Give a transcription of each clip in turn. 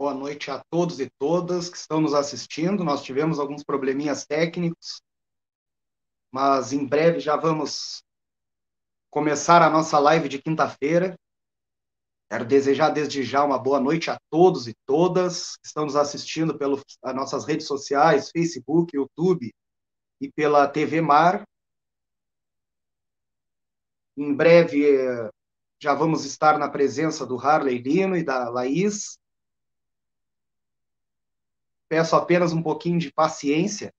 Boa noite a todos e todas que estão nos assistindo. Nós tivemos alguns probleminhas técnicos, mas em breve já vamos começar a nossa live de quinta-feira. Quero desejar desde já uma boa noite a todos e todas que estão nos assistindo pelas nossas redes sociais, Facebook, YouTube e pela TV Mar. Em breve eh, já vamos estar na presença do Harley Lino e da Laís. Peço apenas um pouquinho de paciência,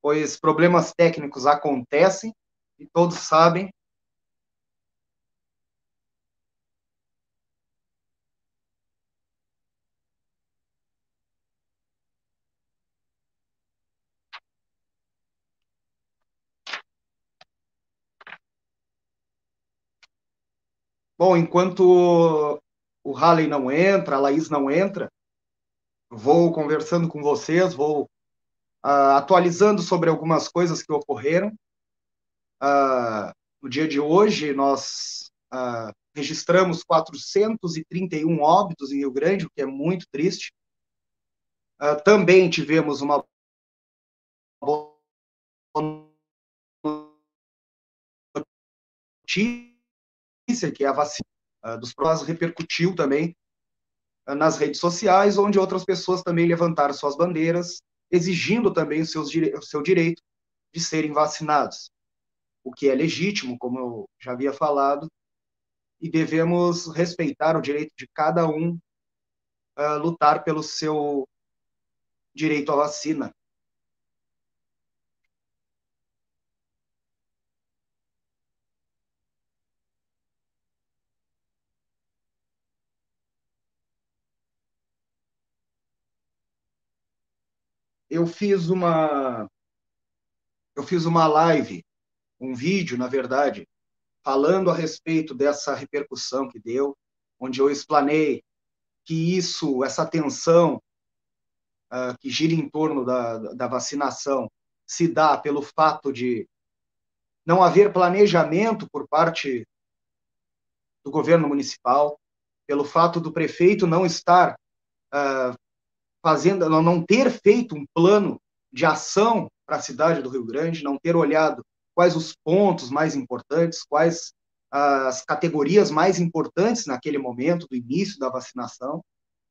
pois problemas técnicos acontecem e todos sabem. Bom, enquanto o Halley não entra, a Laís não entra, vou conversando com vocês, vou uh, atualizando sobre algumas coisas que ocorreram. Uh, no dia de hoje, nós uh, registramos 431 óbitos em Rio Grande, o que é muito triste. também tivemos uma notícia que é a vacina dos prós repercutiu também nas redes sociais, onde outras pessoas também levantaram suas bandeiras, exigindo também o, seu direito de serem vacinados, o que é legítimo, como eu já havia falado, e devemos respeitar o direito de cada um uh, lutar pelo seu direito à vacina. Eu fiz uma eu fiz uma live, um vídeo, na verdade, falando a respeito dessa repercussão que deu, onde eu explanei que isso, essa tensão uh, que gira em torno da, da vacinação se dá pelo fato de não haver planejamento por parte do governo municipal, pelo fato do prefeito não estar uh, fazendo, não ter feito um plano de ação para a cidade do Rio Grande, não ter olhado quais os pontos mais importantes, quais as categorias mais importantes naquele momento do início da vacinação.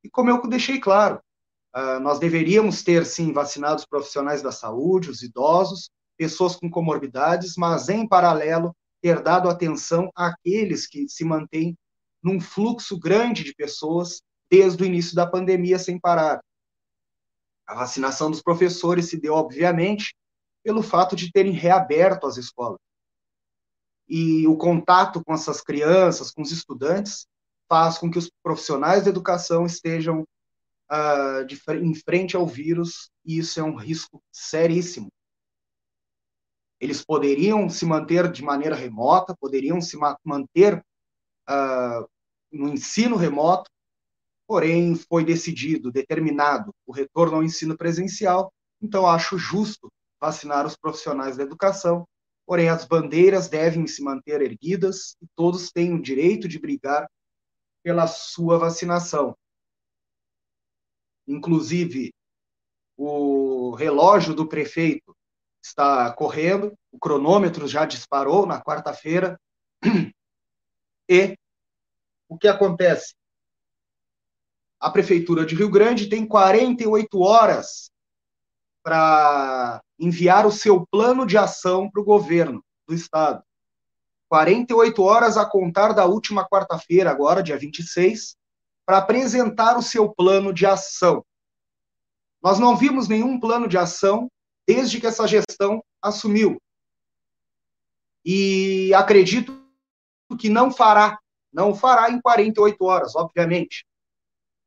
E como eu deixei claro, uh, nós deveríamos ter sim vacinados profissionais da saúde, os idosos, pessoas com comorbidades, mas em paralelo ter dado atenção àqueles que se mantêm num fluxo grande de pessoas desde o início da pandemia sem parar. A vacinação dos professores se deu, obviamente, pelo fato de terem reaberto as escolas. E o contato com essas crianças, com os estudantes, faz com que os profissionais da educação estejam uh, de, em frente ao vírus, e isso é um risco seríssimo. Eles poderiam se manter de maneira remota, poderiam se manter uh, no ensino remoto, porém foi decidido, determinado o retorno ao ensino presencial, então acho justo vacinar os profissionais da educação, porém as bandeiras devem se manter erguidas e todos têm o direito de brigar pela sua vacinação. Inclusive, o relógio do prefeito está correndo, o cronômetro já disparou na quarta-feira. E o que acontece? A Prefeitura de Rio Grande tem 48 horas para enviar o seu plano de ação para o governo do Estado. 48 horas a contar da última quarta-feira, agora, dia 26, para apresentar o seu plano de ação. Nós não vimos nenhum plano de ação desde que essa gestão assumiu. E acredito que não fará, não fará em 48 horas, obviamente.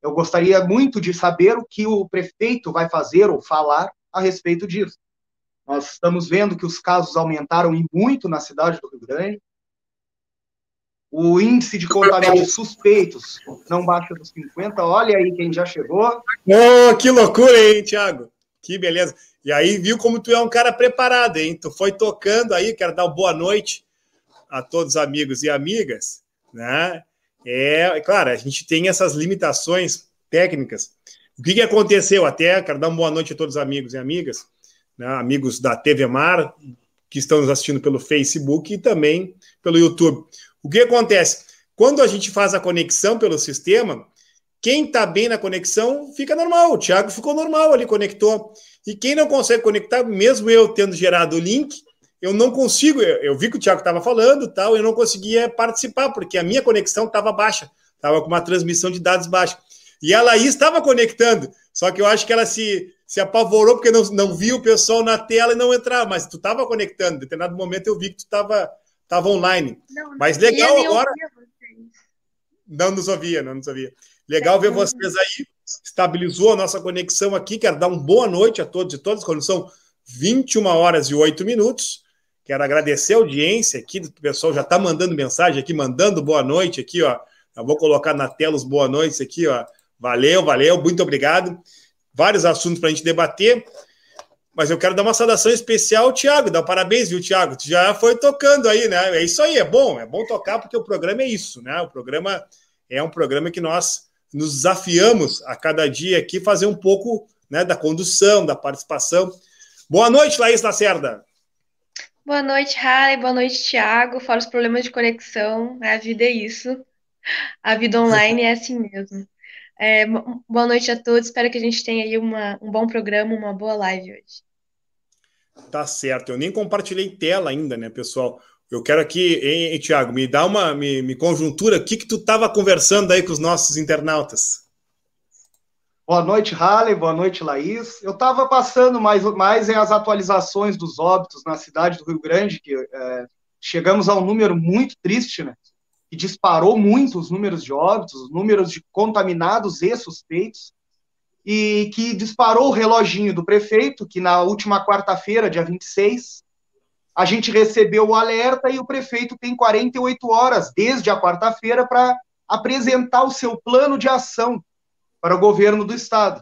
Eu gostaria muito de saber o que o prefeito vai fazer ou falar a respeito disso. Nós estamos vendo que os casos aumentaram e muito na cidade do Rio Grande. O índice de contaminados suspeitos não baixa dos 50. Olha aí quem já chegou. Oh, que loucura, hein, Thiago? Que beleza. E aí, viu como tu é um cara preparado, hein? Tu foi tocando aí, quero dar boa noite a todos os amigos e amigas, né? É, claro, a gente tem essas limitações técnicas. O que, que aconteceu? Até quero dar uma boa noite a todos os amigos e amigas, né, amigos da TV Mar, que estão nos assistindo pelo Facebook e também pelo YouTube. O que acontece? Quando a gente faz a conexão pelo sistema, quem está bem na conexão fica normal. O Thiago ficou normal ali, conectou. E quem não consegue conectar, mesmo eu tendo gerado o link, eu não consigo. Eu, eu vi que o Thiago estava falando tal, eu não conseguia participar, porque a minha conexão estava baixa, estava com uma transmissão de dados baixa. E a Laís estava conectando, só que eu acho que ela se, se apavorou porque não, não viu o pessoal na tela e não entrava, mas tu estava conectando. Em determinado momento eu vi que tu estava tava online. Não, não mas legal agora. Não nos ouvia, não nos ouvia. Legal ver vocês aí. Estabilizou a nossa conexão aqui. Quero dar uma boa noite a todos e todas, quando são 21 horas e 8 minutos. Quero agradecer a audiência aqui, o pessoal já está mandando mensagem aqui, mandando boa noite aqui, ó. Eu vou colocar na tela os boa noites aqui, ó. Valeu, valeu, muito obrigado. Vários assuntos para a gente debater. Mas eu quero dar uma saudação especial ao Tiago, dar um parabéns, viu, Tiago? Tu já foi tocando aí, né? É isso aí, é bom, é bom tocar, porque o programa é isso, né? O programa é um programa que nós nos desafiamos a cada dia aqui fazer um pouco né, da condução, da participação. Boa noite, Laís Lacerda. Boa noite, Harley. Boa noite, Thiago. Fora os problemas de conexão, a vida é isso. A vida online é assim mesmo. É, boa noite a todos. Espero que a gente tenha aí uma, um bom programa, uma boa live hoje. Tá certo. Eu nem compartilhei tela ainda, né, pessoal? Eu quero aqui, hein Tiago, me dá uma me, me conjuntura. O que, que tu estava conversando aí com os nossos internautas? Boa noite, Halley. Boa noite, Laís. Eu estava passando mais, mais em as atualizações dos óbitos na cidade do Rio Grande, que é, chegamos a um número muito triste, né? Que disparou muito os números de óbitos, os números de contaminados e suspeitos, e que disparou o reloginho do prefeito, que na última quarta-feira, dia 26, a gente recebeu o alerta e o prefeito tem 48 horas, desde a quarta-feira, para apresentar o seu plano de ação para o governo do estado.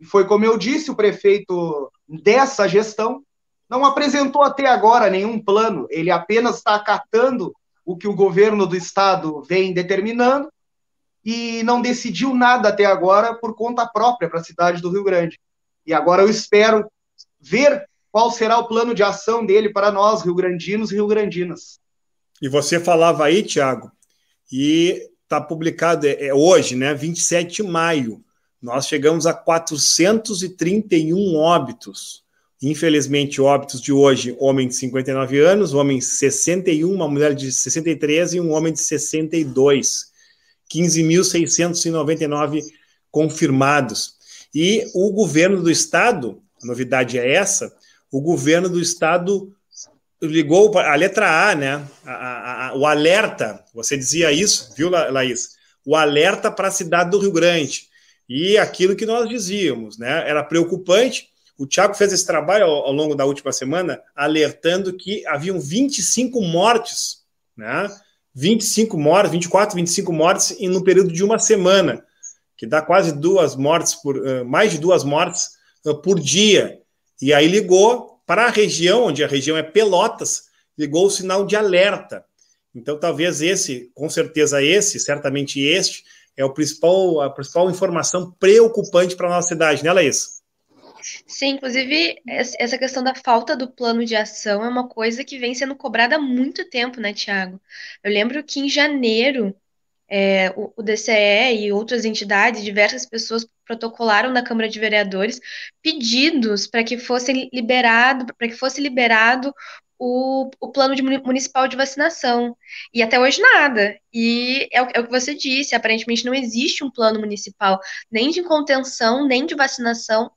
E foi como eu disse, o prefeito dessa gestão não apresentou até agora nenhum plano, ele apenas está acatando o que o governo do estado vem determinando e não decidiu nada até agora por conta própria para a cidade do Rio Grande. E agora eu espero ver qual será o plano de ação dele para nós, rio-grandinos e rio-grandinas. E você falava aí, Tiago, e está publicado é, é, hoje, né, 27 de maio, nós chegamos a 431 óbitos. Infelizmente, óbitos de hoje, homem de 59 anos, homem de 61, uma mulher de 63 e um homem de 62. 15.699 confirmados. E o governo do estado, a novidade é essa, o governo do estado ligou a letra A, né? A, a, a, o alerta, você dizia isso, viu, Laís? O alerta para a cidade do Rio Grande. E aquilo que nós dizíamos, né? Era preocupante. O Tiago fez esse trabalho ao, ao, longo da última semana, alertando que haviam 25 mortes, né? 25 mortes, 24, 25 mortes em no período de uma semana, que dá quase duas mortes por mais de duas mortes por dia. E aí ligou para a região, onde a região é Pelotas, ligou o sinal de alerta. Então, talvez esse, com certeza esse, certamente este, é o principal, a principal informação preocupante para a nossa cidade, né, Laís? Sim, inclusive, essa questão da falta do plano de ação é uma coisa que vem sendo cobrada há muito tempo, né, Tiago? Eu lembro que em janeiro é, o, o, DCE e outras entidades, diversas pessoas protocolaram na Câmara de Vereadores pedidos para que fosse liberado, para que fosse liberado o, o plano de municipal de vacinação. E até hoje nada. E é o, é o que você disse, aparentemente não existe um plano municipal nem de contenção, nem de vacinação.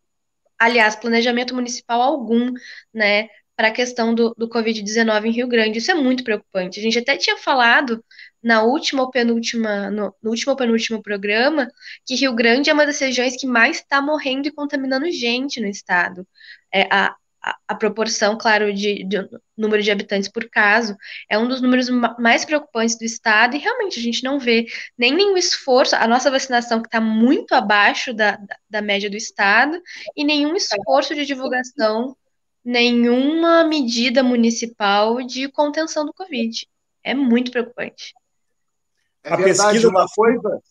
Aliás, planejamento municipal algum, né, para a questão do, do Covid-19 em Rio Grande. Isso é muito preocupante. A gente até tinha falado na última ou penúltima, no, no último ou penúltimo programa, que Rio Grande é uma das regiões que mais está morrendo e contaminando gente no estado. É, a, a, a proporção, claro, de, de, número de habitantes por caso é um dos números mais preocupantes do estado, e realmente a gente não vê nem nenhum esforço, a nossa vacinação que está muito abaixo da, da, da média do estado, e nenhum esforço de divulgação, nenhuma medida municipal de contenção do Covid. É muito preocupante. É a verdade, pesquisa uma coisa,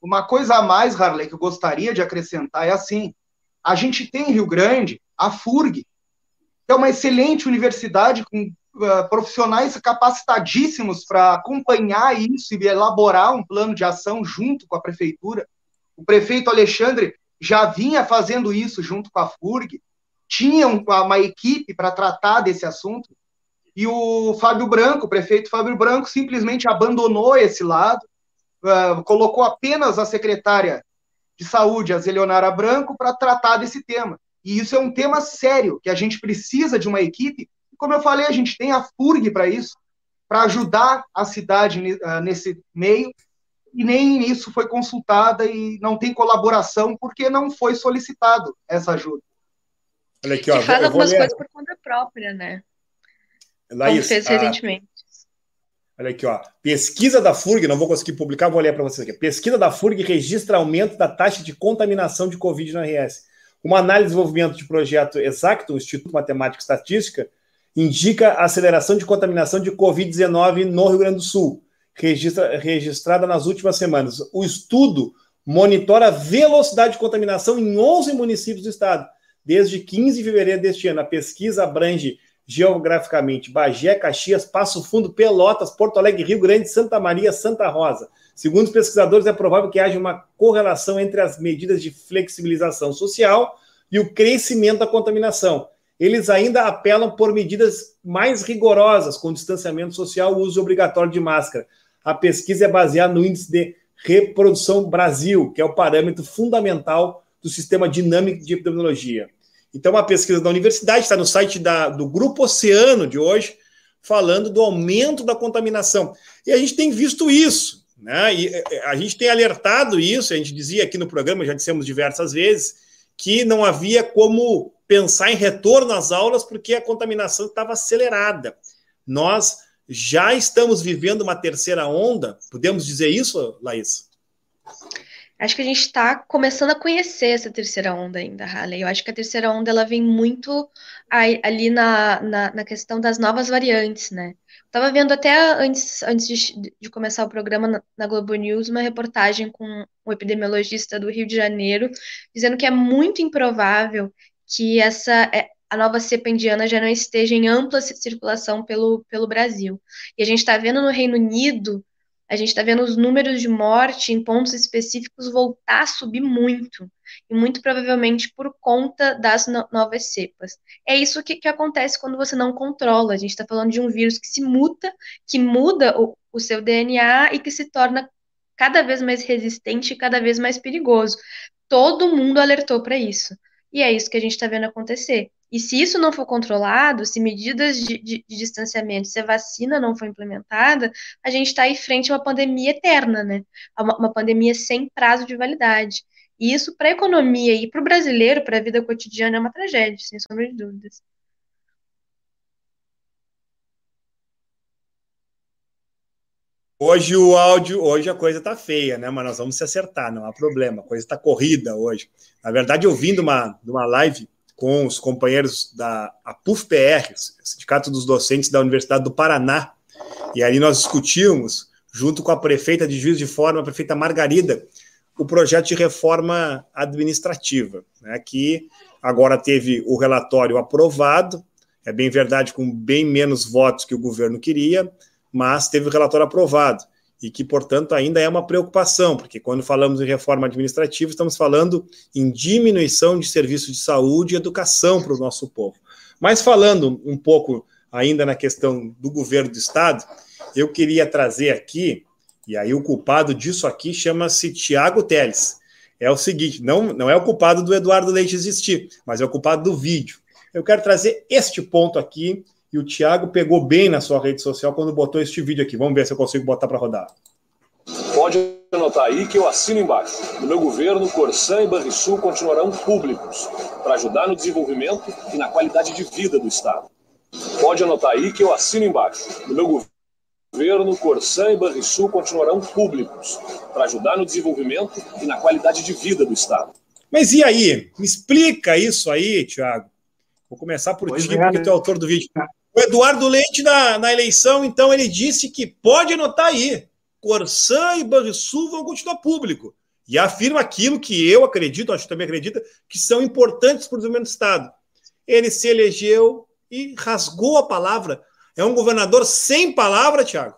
uma coisa a mais, Harley, que eu gostaria de acrescentar é assim: a gente tem em Rio Grande a FURG, que é uma excelente universidade com uh, profissionais capacitadíssimos para acompanhar isso e elaborar um plano de ação junto com a prefeitura. O prefeito Alexandre já vinha fazendo isso junto com a FURG, tinha uma equipe para tratar desse assunto, e o Fábio Branco, o prefeito Fábio Branco, simplesmente abandonou esse lado, uh, colocou apenas a secretária de saúde, a Zelionara Branco, para tratar desse tema. E isso é um tema sério, que a gente precisa de uma equipe. Como eu falei, a gente tem a FURG para isso, para ajudar a cidade uh, nesse meio, e nem isso foi consultada e não tem colaboração, porque não foi solicitado essa ajuda. Olha aqui, ó, e faz algumas coisas por conta própria, né? Laís, Como fez recentemente. Olha aqui, ó. Pesquisa da FURG, não vou conseguir publicar, vou ler para vocês aqui. Pesquisa da FURG registra aumento da taxa de contaminação de Covid na RS. Uma análise de desenvolvimento de projeto Exacto, Instituto Matemática e Estatística, indica a aceleração de contaminação de Covid-19 no Rio Grande do Sul, registra, registrada nas últimas semanas. O estudo monitora a velocidade de contaminação em 11 municípios do estado, desde 15 de fevereiro deste ano. A pesquisa abrange geograficamente Bagé, Caxias, Passo Fundo, Pelotas, Porto Alegre, Rio Grande, Santa Maria, Santa Rosa. Segundo os pesquisadores, é provável que haja uma correlação entre as medidas de flexibilização social e o crescimento da contaminação. Eles ainda apelam por medidas mais rigorosas, com distanciamento social uso obrigatório de máscara. A pesquisa é baseada no índice de reprodução Brasil, que é o parâmetro fundamental do sistema dinâmico de epidemiologia. Então, uma pesquisa da universidade está no site da, do Grupo Oceano de hoje, falando do aumento da contaminação. E a gente tem visto isso, né? E é, é, a gente tem alertado isso, a gente dizia aqui no programa, já dissemos diversas vezes, que não havia como pensar em retorno às aulas porque a contaminação estava acelerada. Nós já estamos vivendo uma terceira onda, podemos dizer isso, Laís? Acho que a gente está começando a conhecer essa terceira onda ainda, Halley. Eu acho que a terceira onda ela vem muito ali na, na, na questão das novas variantes, né? Estava vendo até antes, antes de, de começar o programa na, na, Globo News uma reportagem com um epidemiologista do Rio de Janeiro dizendo que é muito improvável que essa é, a nova cepa indiana já não esteja em ampla circulação pelo, pelo Brasil. E a gente está vendo no Reino Unido a gente está vendo os números de morte em pontos específicos voltar a subir muito, e muito provavelmente por conta das no novas cepas. É isso que, que, acontece quando você não controla. A gente está falando de um vírus que se muta, que muda o, o seu DNA e que se torna cada vez mais resistente e cada vez mais perigoso. Todo mundo alertou para isso. E é isso que a gente está vendo acontecer. E se isso não for controlado, se medidas de, de, de distanciamento, se a vacina não for implementada, a gente está em frente a uma pandemia eterna, né? Uma, uma pandemia sem prazo de validade. E isso, para a economia e para o brasileiro, para a vida cotidiana, é uma tragédia, sem sombra de dúvidas. Hoje o áudio, hoje a coisa tá feia, né? Mas nós vamos se acertar, não há problema. A coisa está corrida hoje. Na verdade, eu vim uma, de uma live com os companheiros da APUF-PR, Sindicato dos Docentes da Universidade do Paraná, e ali nós discutimos, junto com a prefeita de Juiz de Fora, a prefeita Margarida, o projeto de reforma administrativa, né, que agora teve o relatório aprovado, é bem verdade, com bem menos votos que o governo queria, mas teve o relatório aprovado e que, portanto, ainda é uma preocupação, porque quando falamos em reforma administrativa, estamos falando em diminuição de serviços de saúde e educação para o nosso povo. Mas falando um pouco ainda na questão do governo do Estado, eu queria trazer aqui, e aí o culpado disso aqui chama-se Tiago Teles. É o seguinte, não, não é o culpado do Eduardo Leite existir, mas é o culpado do vídeo. Eu quero trazer este ponto aqui e o Thiago pegou bem na sua rede social quando botou este vídeo aqui. Vamos ver se eu consigo botar para rodar. Pode anotar aí que eu assino embaixo. No meu governo, Corsã e Banrisul continuarão públicos para ajudar no desenvolvimento e na qualidade de vida do Estado. Pode anotar aí que eu assino embaixo. No meu governo, Corsã e Banrisul continuarão públicos para ajudar no desenvolvimento e na qualidade de vida do Estado. Mas e aí? Me explica isso aí, Tiago. Vou começar por pois ti, é, porque né? tu é autor do vídeo. O Eduardo Leite, na, na eleição, então, ele disse que pode anotar aí. Corsã e Banrisul vão continuar público. e afirma aquilo que eu acredito, acho que também acredita, que são importantes para o desenvolvimento do Estado. Ele se elegeu e rasgou a palavra. É um governador sem palavra, Tiago.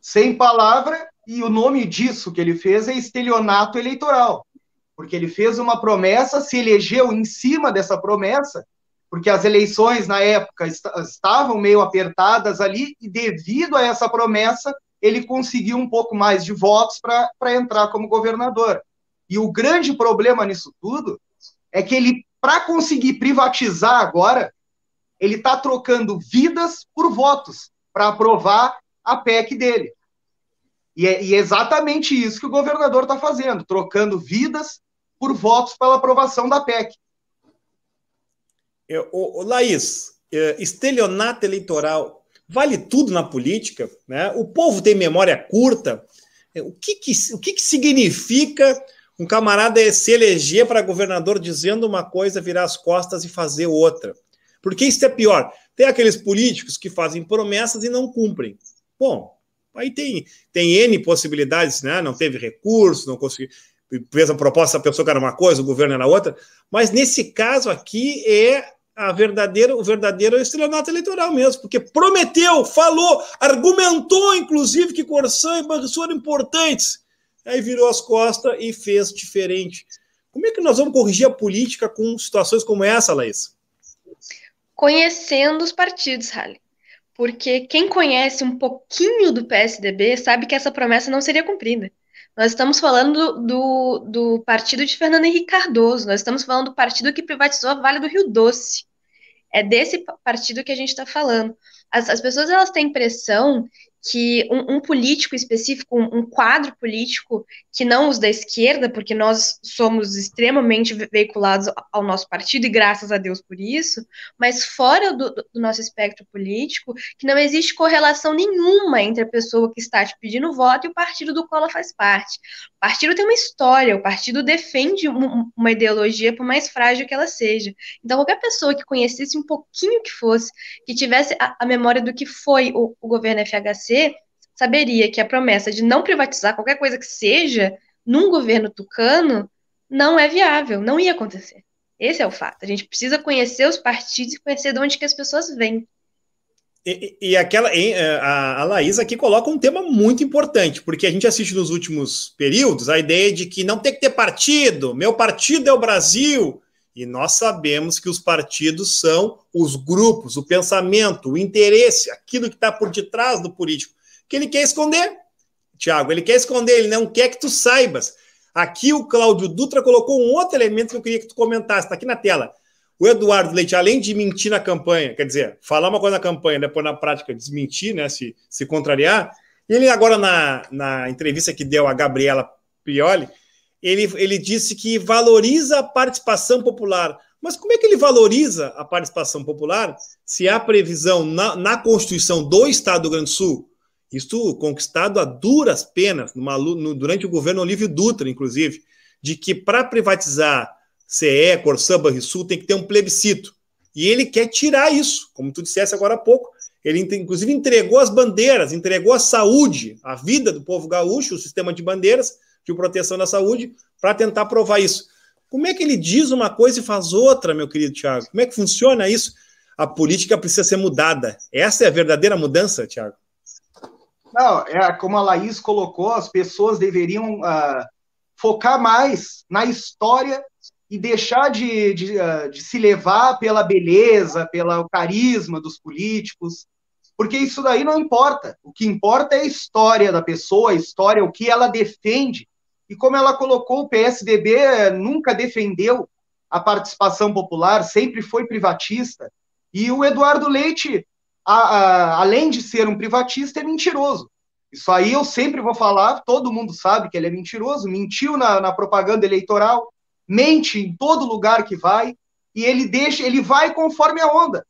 Sem palavra, e o nome disso que ele fez é estelionato eleitoral. Porque ele fez uma promessa, se elegeu em cima dessa promessa, porque as eleições na época est estavam meio apertadas ali, e devido a essa promessa, ele conseguiu um pouco mais de votos para entrar como governador. E o grande problema nisso tudo é que ele, para conseguir privatizar agora, ele está trocando vidas por votos para aprovar a PEC dele. E é, e é, exatamente isso que o governador está fazendo, trocando vidas por votos pela aprovação da PEC. O, o Laís, é, estelionato eleitoral vale tudo na política, né? O povo tem memória curta. É, o que, que o que, que significa um camarada se eleger para governador dizendo uma coisa, virar as costas e fazer outra? Porque isso é pior. Tem aqueles políticos que fazem promessas e não cumprem. Bom, aí tem, tem N possibilidades, né? Não teve recurso, não conseguiu. Fez a proposta, a pessoa que era uma coisa, o governo era outra. Mas nesse caso aqui é a verdadeira, o verdadeiro estelionato eleitoral mesmo, porque prometeu, falou, argumentou, inclusive, que Corsã e Banrisul eram importantes. Aí virou as costas e fez diferente. Como é que nós vamos corrigir a política com situações como essa, Laís? Conhecendo os partidos, Halle. Porque quem conhece um pouquinho do PSDB sabe que essa promessa não seria cumprida. Nós estamos falando do, do partido de Fernando Henrique Cardoso, nós estamos falando do partido que privatizou a Vale do Rio Doce. É desse partido que a gente está falando. As, as pessoas elas têm impressão que um, um político específico, um, um, quadro político, que não os da esquerda, porque nós somos extremamente veiculados ao nosso partido, e graças a Deus por isso, mas fora do, do, nosso espectro político, que não existe correlação nenhuma entre a pessoa que está te pedindo voto e o partido do qual ela faz parte. O partido tem uma história, o partido defende uma, uma ideologia, por mais frágil que ela seja. Então, qualquer pessoa que conhecesse um pouquinho que fosse, que tivesse a, a memória do que foi o, o governo FHC, saberia que a promessa de não privatizar qualquer coisa que seja num governo tucano não é viável, não ia acontecer. Esse é o fato. A gente precisa conhecer os partidos e conhecer de onde que as pessoas vêm. E, e aquela é, a, a Laís aqui coloca um tema muito importante, porque a gente assiste nos últimos períodos a ideia de que não tem que ter partido, meu partido é o Brasil. E nós sabemos que os partidos são os grupos, o pensamento, o interesse, aquilo que está por detrás do político, que ele quer esconder. Tiago, ele quer esconder, ele não quer que tu saibas. Aqui o Cláudio Dutra colocou um outro elemento que eu queria que tu comentasse, está aqui na tela. O Eduardo Leite, além de mentir na campanha, quer dizer, falar uma coisa na campanha, depois na prática desmentir, né, se, se contrariar, ele agora na, na entrevista que deu a Gabriela Prioli, ele, ele disse que valoriza a participação popular. Mas como é que ele valoriza a participação popular se há previsão na, na Constituição do Estado do Rio Grande do Sul, isto conquistado a duras penas, numa, no, durante o governo Olívio Dutra, inclusive, de que para privatizar CE, Corsã, Banrisul, tem que ter um plebiscito. E ele quer tirar isso, como tu dissesse agora há pouco. Ele, inclusive, entregou as bandeiras, entregou a saúde, a vida do povo gaúcho, o sistema de bandeiras, de proteção da saúde para tentar provar isso. Como é que ele diz uma coisa e faz outra, meu querido Tiago? Como é que funciona isso? A política precisa ser mudada. Essa é a verdadeira mudança, Tiago? Não, é como a Laís colocou, as pessoas deveriam uh, focar mais na história e deixar de, de, uh, de, se levar pela beleza, pelo carisma dos políticos, porque isso daí não importa. O que importa é a história da pessoa, a história, o que ela defende e como ela colocou, o PSDB nunca defendeu a participação popular, sempre foi privatista. E o Eduardo Leite, a, a, além de ser um privatista, é mentiroso. Isso aí eu sempre vou falar, todo mundo sabe que ele é mentiroso, mentiu na, na propaganda eleitoral, mente em todo lugar que vai, e ele deixa, ele vai conforme a onda.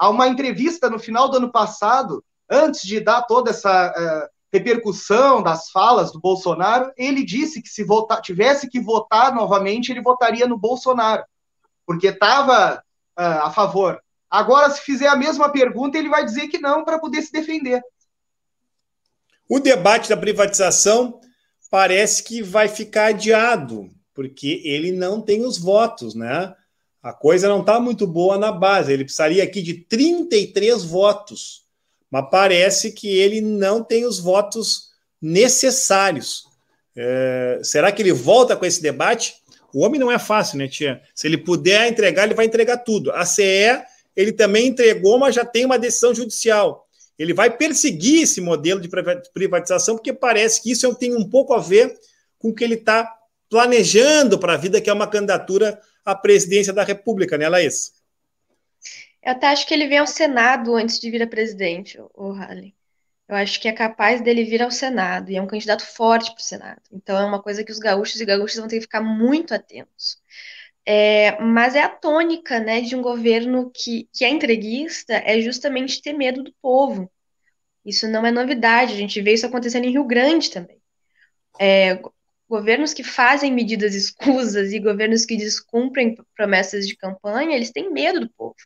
Há uma entrevista no final do ano passado, antes de dar toda essa uh, repercussão das falas do Bolsonaro, ele disse que se tivesse que votar novamente, ele votaria no Bolsonaro, porque estava uh, a favor. Agora, se fizer a mesma pergunta, ele vai dizer que não para poder se defender. O debate da privatização parece que vai ficar adiado, porque ele não tem os votos, né? A coisa não está muito boa na base. Ele precisaria aqui de 33 votos, mas parece que ele não tem os votos necessários. É, será que ele volta com esse debate? O homem não é fácil, né, Tia? Se ele puder entregar, ele vai entregar tudo. A CE, ele também entregou, mas já tem uma decisão judicial. Ele vai perseguir esse modelo de privatização, porque parece que isso tem um pouco a ver com o que ele está planejando para a vida, que é uma candidatura à presidência da República, né, Laís? Eu até acho que ele vem ao Senado antes de vir a presidente, o Halley. Eu acho que é capaz dele vir ao Senado, e é um candidato forte para o Senado. Então é uma coisa que os gaúchos e gaúchas vão ter que ficar muito atentos. É, mas é a tônica né, de um governo que, que é entreguista, é justamente ter medo do povo. Isso não é novidade, a gente vê isso acontecendo em Rio Grande também. É, governos que fazem medidas escusas e governos que descumprem promessas de campanha, eles têm medo do povo.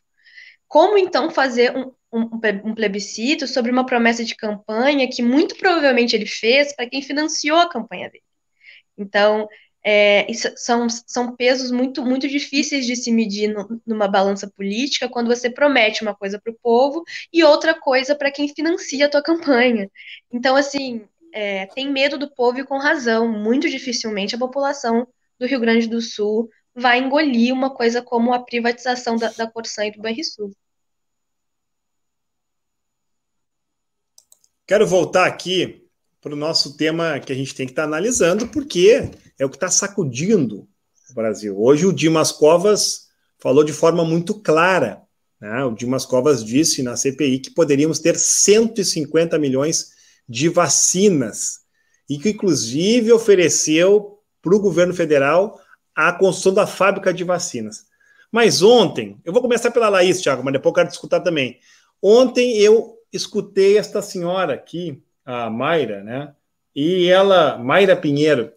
Como então fazer um, um, um plebiscito sobre uma promessa de campanha que muito provavelmente ele fez para quem financiou a campanha dele? Então, é, são, são pesos muito, muito difíceis de se medir no, numa balança política quando você promete uma coisa para o povo e outra coisa para quem financia a tua campanha. Então, assim, é, tem medo do povo e com razão. Muito dificilmente a população do Rio Grande do Sul vai engolir uma coisa como a privatização da, da Corsã e do Banrisul. Quero voltar aqui para o nosso tema que a gente tem que estar tá analisando, porque é o que está sacudindo o Brasil. Hoje o Dimas Covas falou de forma muito clara. Né? O Dimas Covas disse na CPI que poderíamos ter 150 milhões de vacinas e que, inclusive, ofereceu para o governo federal a construção da fábrica de vacinas. Mas ontem, eu vou começar pela Laís, Thiago, mas depois eu quero discutir também. Ontem eu escutei esta senhora aqui, a Mayra, né? E ela, Mayra Pinheiro,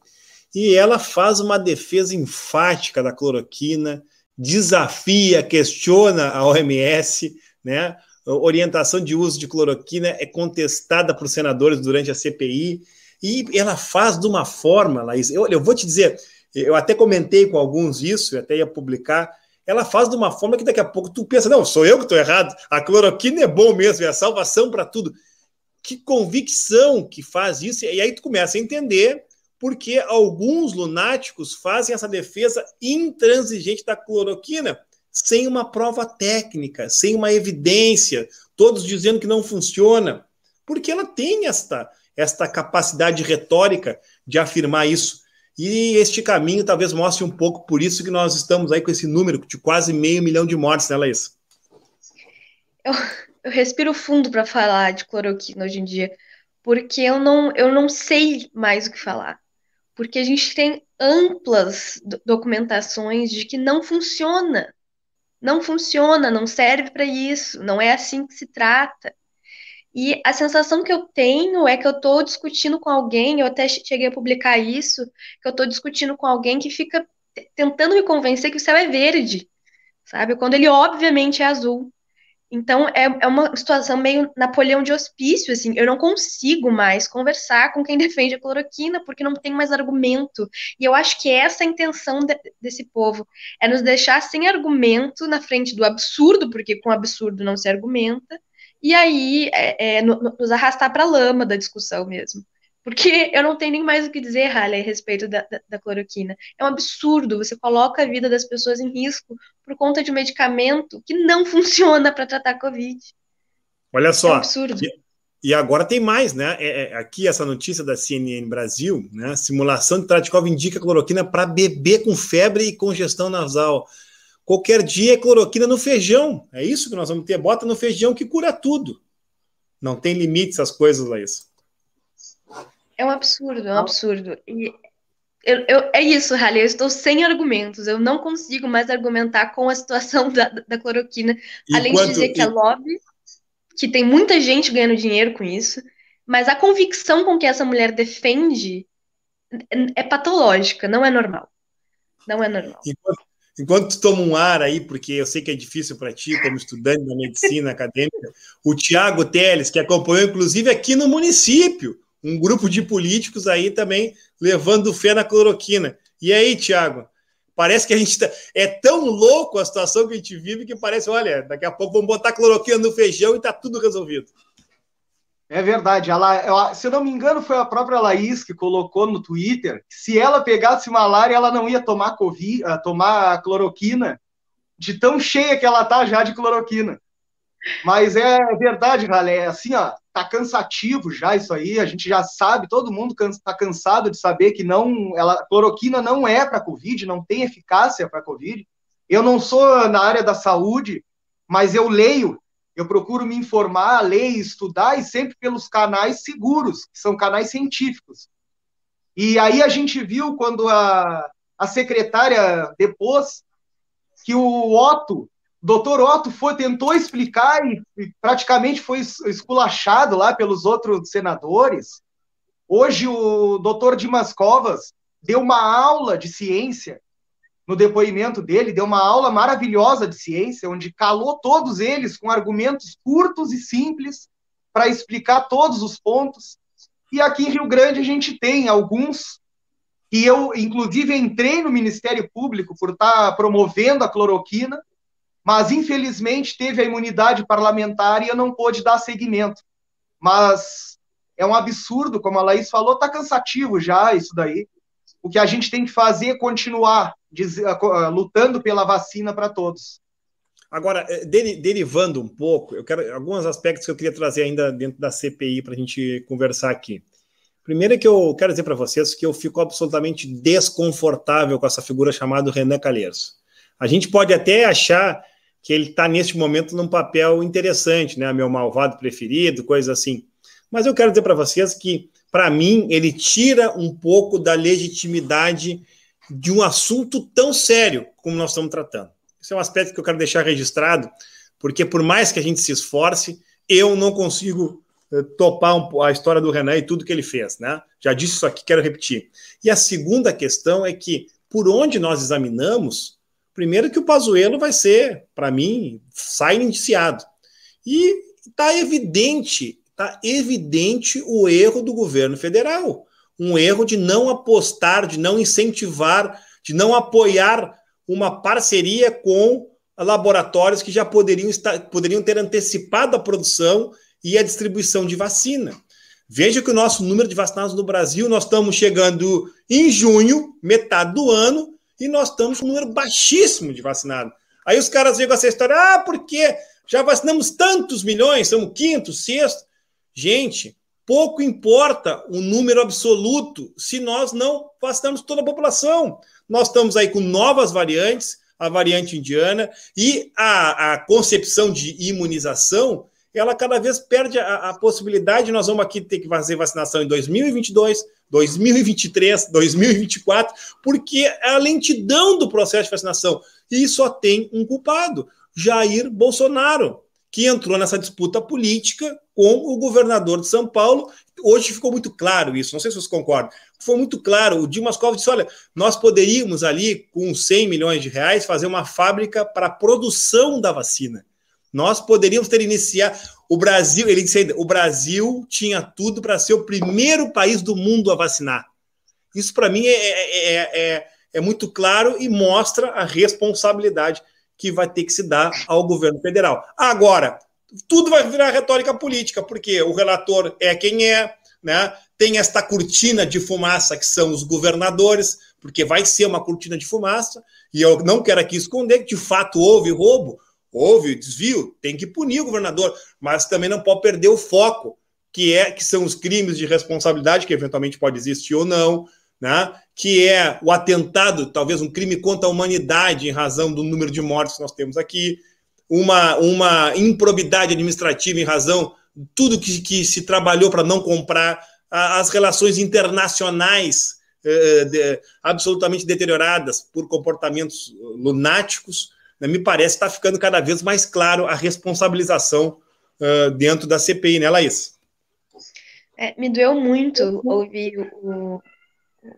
e ela faz uma defesa enfática da cloroquina, desafia, questiona a OMS, né? Orientação de uso de cloroquina é contestada por senadores durante a CPI, e ela faz de uma forma, Laís, eu, eu vou te dizer, eu até comentei com alguns isso, eu até ia publicar, ela faz de uma forma que daqui a pouco tu pensa, não, sou eu que estou errado, a cloroquina é bom mesmo, é a salvação para tudo. Que convicção que faz isso, e aí tu começa a entender porque alguns lunáticos fazem essa defesa intransigente da cloroquina sem uma prova técnica, sem uma evidência, todos dizendo que não funciona, porque ela tem esta, esta capacidade retórica de afirmar isso. E este caminho talvez mostre um pouco por isso que nós estamos aí com esse número de quase meio milhão de mortes, né, Laís? Eu, eu respiro fundo para falar de cloroquina hoje em dia, porque eu não, eu não sei mais o que falar. Porque a gente tem amplas documentações de que não funciona. Não funciona, não serve para isso, não é assim que se trata. E a sensação que eu tenho é que eu estou discutindo com alguém, eu até cheguei a publicar isso, que eu estou discutindo com alguém que fica tentando me convencer que o céu é verde, sabe? Quando ele obviamente é azul. Então é, é uma situação meio Napoleão de hospício, assim. Eu não consigo mais conversar com quem defende a cloroquina porque não tem mais argumento. E eu acho que essa é a intenção de, desse povo é nos deixar sem argumento na frente do absurdo, porque com absurdo não se argumenta, e aí é, é, nos arrastar para a lama da discussão mesmo. Porque eu não tenho nem mais o que dizer, Halle, a respeito da, da, da, cloroquina. É um absurdo, você coloca a vida das pessoas em risco por conta de um medicamento que não funciona para tratar a Covid. Olha só. É um absurdo. E, e agora tem mais, né? É, é, aqui essa notícia da CNN Brasil, né? Simulação de Tratikov indica cloroquina para bebê com febre e congestão nasal. Qualquer dia é cloroquina no feijão. É isso que nós vamos ter. Bota no feijão que cura tudo. Não tem limites as coisas, Laís. É um absurdo, é um absurdo. E eu, eu, é isso, Raleigh, eu estou sem argumentos. Eu não consigo mais argumentar com a situação da, da cloroquina. além de dizer que a lobby, que tem muita gente ganhando dinheiro com isso, mas a convicção com que essa mulher defende é patológica, não é normal. Não é normal. Enquanto, Enquanto tu toma um ar aí, porque eu sei que é difícil para ti, como estudante da medicina acadêmica, o Tiago Teles, que acompanhou, inclusive, aqui no município, um grupo de políticos aí também levando fé na cloroquina. E aí, Tiago? Parece que a gente tá, é tão louco a situação que a gente vive que parece, olha, daqui a pouco vamos botar cloroquina no feijão e tá tudo resolvido. É verdade. Ela, ela, se eu não me engano, foi a própria Laís que colocou no Twitter que se ela pegasse malária, ela não ia tomar, COVID, uh, tomar cloroquina, de tão cheia que ela tá já de cloroquina. Mas é verdade, Ralé, é assim, ó, tá cansativo já isso aí, a gente já sabe, todo mundo está cansado de saber que não, ela, cloroquina não é para Covid, não tem eficácia para Covid. Eu não sou na área da saúde, mas eu leio, eu procuro me informar, ler, estudar, e sempre pelos canais seguros, que são canais científicos. E aí a gente viu quando a, a secretária depôs que o Otto doutor Otto foi, tentou explicar e, e, praticamente foi esculachado lá pelos outros senadores. Hoje o doutor Dimas Covas deu uma aula de ciência no depoimento dele, deu uma aula maravilhosa de ciência, onde calou todos eles com argumentos curtos e simples para explicar todos os pontos. E aqui em Rio Grande a gente tem alguns que eu, inclusive, entrei no Ministério Público por estar tá promovendo a cloroquina, mas infelizmente teve a imunidade parlamentar e não pude dar seguimento. Mas é um absurdo, como a Laís falou, está cansativo já isso daí. O que a gente tem que fazer é continuar lutando pela vacina para todos. Agora, eh, derivando um pouco, eu quero alguns aspectos que eu queria trazer ainda dentro da CPI para a gente conversar aqui. Primeiro é que eu quero dizer para vocês que eu fico absolutamente desconfortável com essa figura chamada Renan Calheiros. A gente pode até achar que ele está neste momento num papel interessante, né? Meu malvado preferido, coisa assim. Mas eu quero dizer para vocês que, para mim, ele tira um pouco da legitimidade de um assunto tão sério como nós estamos tratando. Esse é um aspecto que eu quero deixar registrado, porque por mais que a gente se esforce, eu não consigo eh, topar a história do Renan e tudo que ele fez, né? Já disse isso aqui, quero repetir. E a segunda questão é que, por onde nós examinamos, Primeiro que o Pazuello vai ser, para mim, sai indiciado. E está evidente, está evidente o erro do governo federal. Um erro de não apostar, de não incentivar, de não apoiar uma parceria com laboratórios que já poderiam, estar, poderiam ter antecipado a produção e a distribuição de vacina. Veja que o nosso número de vacinados no Brasil, nós estamos chegando em junho, metade do ano, e nós estamos com um número baixíssimo de vacinados. Aí os caras com essa história, ah, porque já vacinamos tantos milhões, somos quinto, sexto. Gente, pouco importa o número absoluto se nós não vacinamos toda a população. Nós estamos aí com novas variantes, a variante indiana, e a, a concepção de imunização, ela cada vez perde a, a possibilidade. Nós vamos aqui ter que fazer vacinação em 2022, 2023, 2024, porque é a lentidão do processo de vacinação. E só tem um culpado, Jair Bolsonaro, que entrou nessa disputa política com o governador de São Paulo. Hoje ficou muito claro isso, não sei se vocês concordam. Foi muito claro, o Dimas Covas disse, olha, nós poderíamos ali, com 100 milhões de reais, fazer uma fábrica para a produção da vacina. Nós poderíamos ter iniciado. O Brasil, ele disse ainda, o Brasil tinha tudo para ser o primeiro país do mundo a vacinar. Isso, para mim, é, é, é, é, muito claro e mostra a responsabilidade que vai ter que se dar ao governo federal. Agora, tudo vai virar retórica política, porque o relator é quem é, né? tem esta cortina de fumaça que são os governadores, porque vai ser uma cortina de fumaça, e eu não quero aqui esconder que de fato houve roubo, houve desvio, tem que punir o governador, mas também não pode perder o foco, que é que são os crimes de responsabilidade que eventualmente pode existir ou não, né? Que é o atentado, talvez um crime contra a humanidade em razão do número de mortes que nós temos aqui, uma uma improbidade administrativa em razão de tudo que, que se trabalhou para não comprar as relações internacionais eh, de, absolutamente deterioradas por comportamentos lunáticos né, me parece estar tá ficando cada vez mais claro a responsabilização uh, dentro da CPI, né, Laís? É, me doeu muito ouvir o,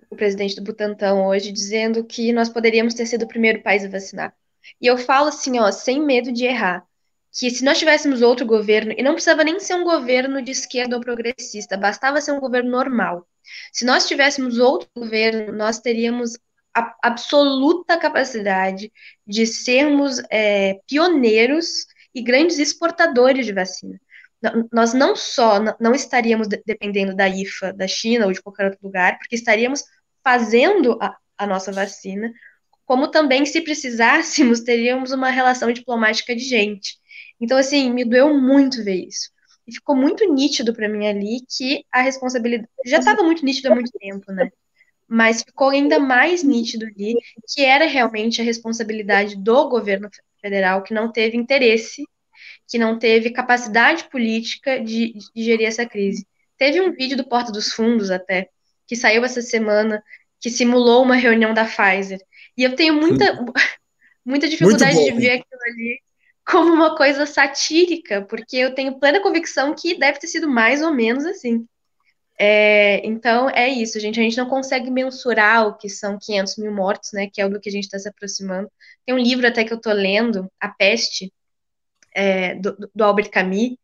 o presidente do Butantan hoje dizendo que nós poderíamos ter sido o primeiro país a vacinar. E eu falo assim, ó, sem medo de errar. que se nós tivéssemos outro governo, e não precisava nem ser um governo de esquerda ou progressista, bastava ser um governo normal. Se nós tivéssemos outro governo, nós teríamos a absoluta capacidade de sermos é, pioneiros e grandes exportadores de vacina. Nós não só não estaríamos dependendo da IFA da China ou de qualquer outro lugar, porque estaríamos fazendo a, a nossa vacina, como também, se precisássemos, teríamos uma relação diplomática de gente. Então, assim, me doeu muito ver isso. E ficou muito nítido para mim ali que a responsabilidade. Já estava muito nítido há muito tempo, né? Mas ficou ainda mais nítido ali que era realmente a responsabilidade do governo federal que não teve interesse, que não teve capacidade política de, de gerir essa crise. Teve um vídeo do Porta dos Fundos até, que saiu essa semana, que simulou uma reunião da Pfizer. E eu tenho muita, muita dificuldade de ver aquilo ali como uma coisa satírica, porque eu tenho plena convicção que deve ter sido mais ou menos assim. É, então, é isso, gente. A gente não consegue mensurar o que são 500 mil mortos, né? Que é o do que a gente está se aproximando. Tem um livro até que eu estou lendo, A Peste, é, do, do, Albert Camus.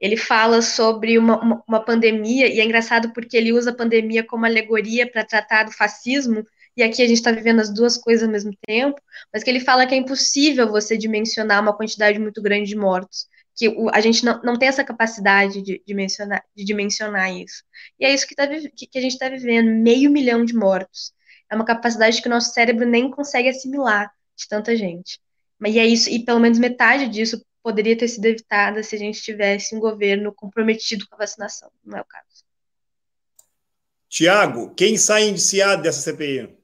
Ele fala sobre uma, uma, uma pandemia, e é engraçado porque ele usa a pandemia como alegoria para tratar do fascismo, e aqui a gente está vivendo as duas coisas ao mesmo tempo, mas que ele fala que é impossível você dimensionar uma quantidade muito grande de mortos, que o, a gente não, não tem essa capacidade de dimensionar, de dimensionar isso. E é isso que, tá, que, que a gente está vivendo, meio milhão de mortos. É uma capacidade que o nosso cérebro nem consegue assimilar de tanta gente. Mas é isso, e pelo menos metade disso poderia ter sido evitada se a gente tivesse um governo comprometido com a vacinação, não é o caso. Tiago, quem sai indiciado dessa CPI?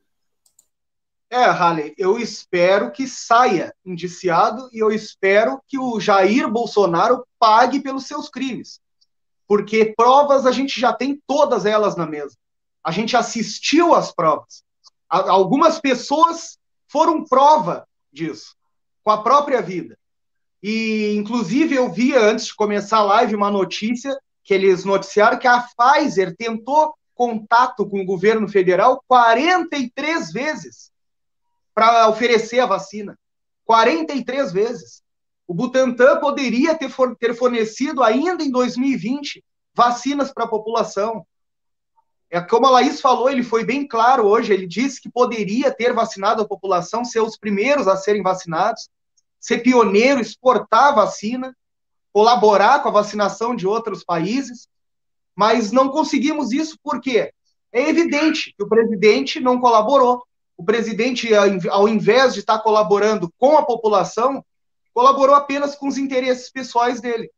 É, Halley, eu espero que saia indiciado e eu espero que o Jair Bolsonaro pague pelos seus crimes. Porque provas a gente já tem todas elas na mesa. A gente assistiu às provas. Algumas pessoas foram prova disso, com a própria vida. E, inclusive, eu vi antes de começar a live uma notícia que eles noticiaram que a Pfizer tentou contato com o governo federal 43 vezes para oferecer a vacina. 43 vezes. O Butantan poderia ter, for, ter fornecido ainda em 2020 vacinas para a população. É como a Laís falou, ele foi bem claro hoje, ele disse que poderia ter vacinado a população, ser os primeiros a serem vacinados, ser pioneiro, exportar a vacina, colaborar com a vacinação de outros países, mas não conseguimos isso por quê? É evidente que o presidente não colaborou o presidente, ao invés de estar colaborando com a população, colaborou apenas com os interesses pessoais dele.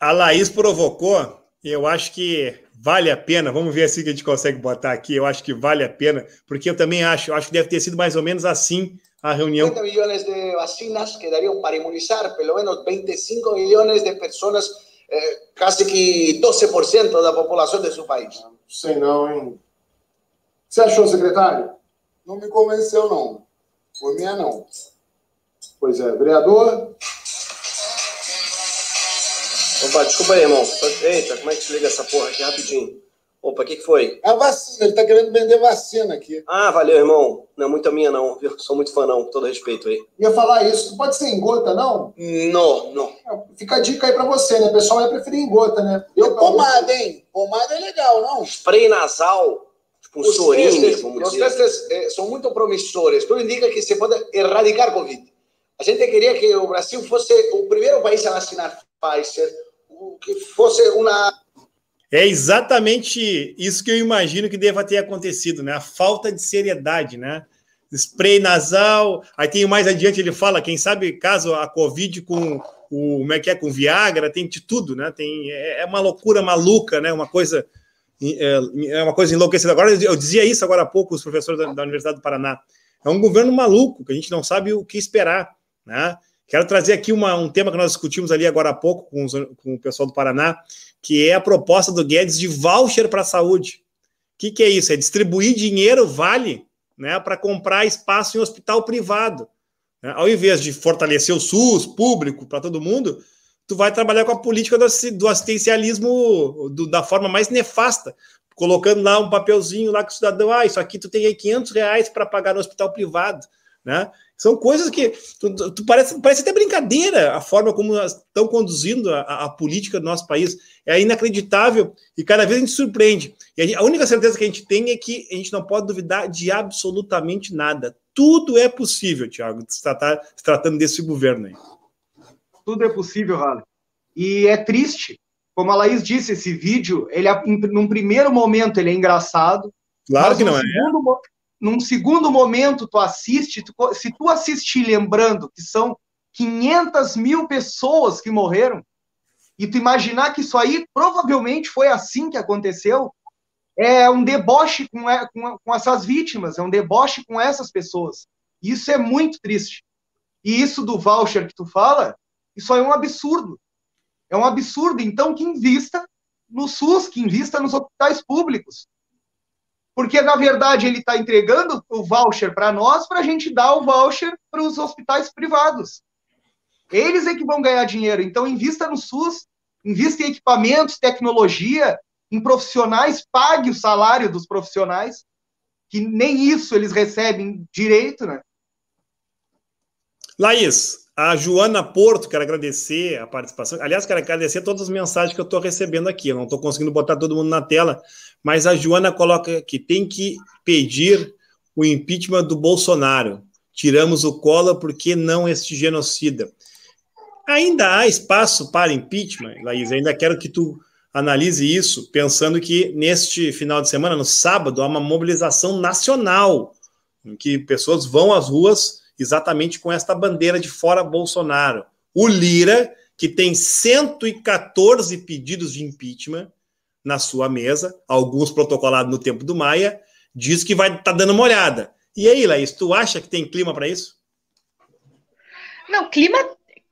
A Laís provocou, eu acho que vale a pena. Vamos ver assim que a gente consegue botar aqui. Eu acho que vale a pena, porque eu também acho, eu acho que deve ter sido mais ou menos assim a reunião. 50 milhões de vacinas que dariam para imunizar pelo menos 25 milhões de pessoas, eh, quase que 12% da população de seu país. Sei não, hein? Você achou, secretário? Não me convenceu, não. Por mim, não. Pois é. Vereador? Opa, desculpa aí, irmão. Eita, como é que se liga essa porra aqui rapidinho? Opa, o que, que foi? A vacina, ele tá querendo vender vacina aqui. Ah, valeu, irmão. Não é muito a minha, não. Eu sou muito fã, não, com todo respeito aí. Ia falar isso. Não pode ser em gota, não? Não, não. Fica a dica aí pra você, né? O pessoal vai preferir em gota, né? Eu pomada, hein? Pomada é legal, não? Spray nasal, tipo um sorine, vamos Os testes eh, são muito promissores. Tudo indica que se pode erradicar Covid. A gente queria que o Brasil fosse o primeiro país a vacinar Pfizer, que fosse uma é exatamente isso que eu imagino que deva ter acontecido, né? A falta de seriedade, né? Spray nasal, aí tem mais adiante ele fala, quem sabe caso a Covid com o como é que é com Viagra, tem de tudo, né? Tem é, é uma loucura maluca, né? Uma coisa é, é uma coisa enlouquecida. Agora eu dizia isso agora há pouco os professores da, da Universidade do Paraná. É um governo maluco que a gente não sabe o que esperar, né? Quero trazer aqui uma, um tema que nós discutimos ali agora há pouco com, os, com o pessoal do Paraná, que é a proposta do Guedes de voucher para a saúde. O que, que é isso? É distribuir dinheiro, vale, né, para comprar espaço em hospital privado. Né? Ao invés de fortalecer o SUS público para todo mundo, tu vai trabalhar com a política do, assistencialismo do, da forma mais nefasta, colocando lá um papelzinho lá que o cidadão, ah, isso aqui tu tem aí 500 reais para pagar no hospital privado, né? São coisas que tu, tu parece, parece até brincadeira a forma como estão conduzindo a, a, política do nosso país. É inacreditável e cada vez a gente surpreende. E a, gente, a única certeza que a gente tem é que a gente não pode duvidar de absolutamente nada. Tudo é possível, Tiago, se, tratar, se tratando desse governo aí. Tudo é possível, Rale. E é triste, como a Laís disse, esse vídeo, ele, num primeiro momento, ele é engraçado. Claro que não é. Segundo, num segundo momento, tu assiste, tu, se tu assistir lembrando que são 500 mil pessoas que morreram, e tu imaginar que isso aí provavelmente foi assim que aconteceu, é um deboche com, com, com essas vítimas, é um deboche com essas pessoas. Isso é muito triste. E isso do voucher que tu fala, isso é um absurdo. É um absurdo. Então, que invista no SUS, que invista nos hospitais públicos. Porque, na verdade, ele está entregando o voucher para nós para a gente dar o voucher para os hospitais privados. Eles é que vão ganhar dinheiro. Então, invista no SUS, invista em equipamentos, tecnologia, em profissionais, pague o salário dos profissionais, que nem isso eles recebem direito, né? Laís, a Joana Porto, quero agradecer a participação. Aliás, quero agradecer todas as mensagens que eu estou recebendo aqui. Eu não estou conseguindo botar todo mundo na tela, mas a Joana coloca que tem que pedir o impeachment do Bolsonaro. Tiramos o cola porque não este genocida. Ainda há espaço para impeachment, Laís. Ainda quero que tu analise isso, pensando que neste final de semana, no sábado, há uma mobilização nacional, em que pessoas vão às ruas exatamente com esta bandeira de fora Bolsonaro. O Lira, que tem 114 pedidos de impeachment na sua mesa, alguns protocolados no tempo do Maia, diz que vai estar tá dando uma olhada. E aí, Laís, tu acha que tem clima para isso? Não, clima,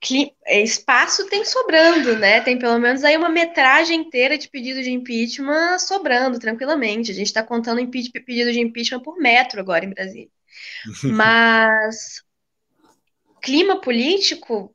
clima, é, espaço tem sobrando, né? Tem pelo menos aí uma metragem inteira de pedido de impeachment sobrando tranquilamente. A gente está contando pedido de impeachment por metro agora em Brasília. Mas clima político,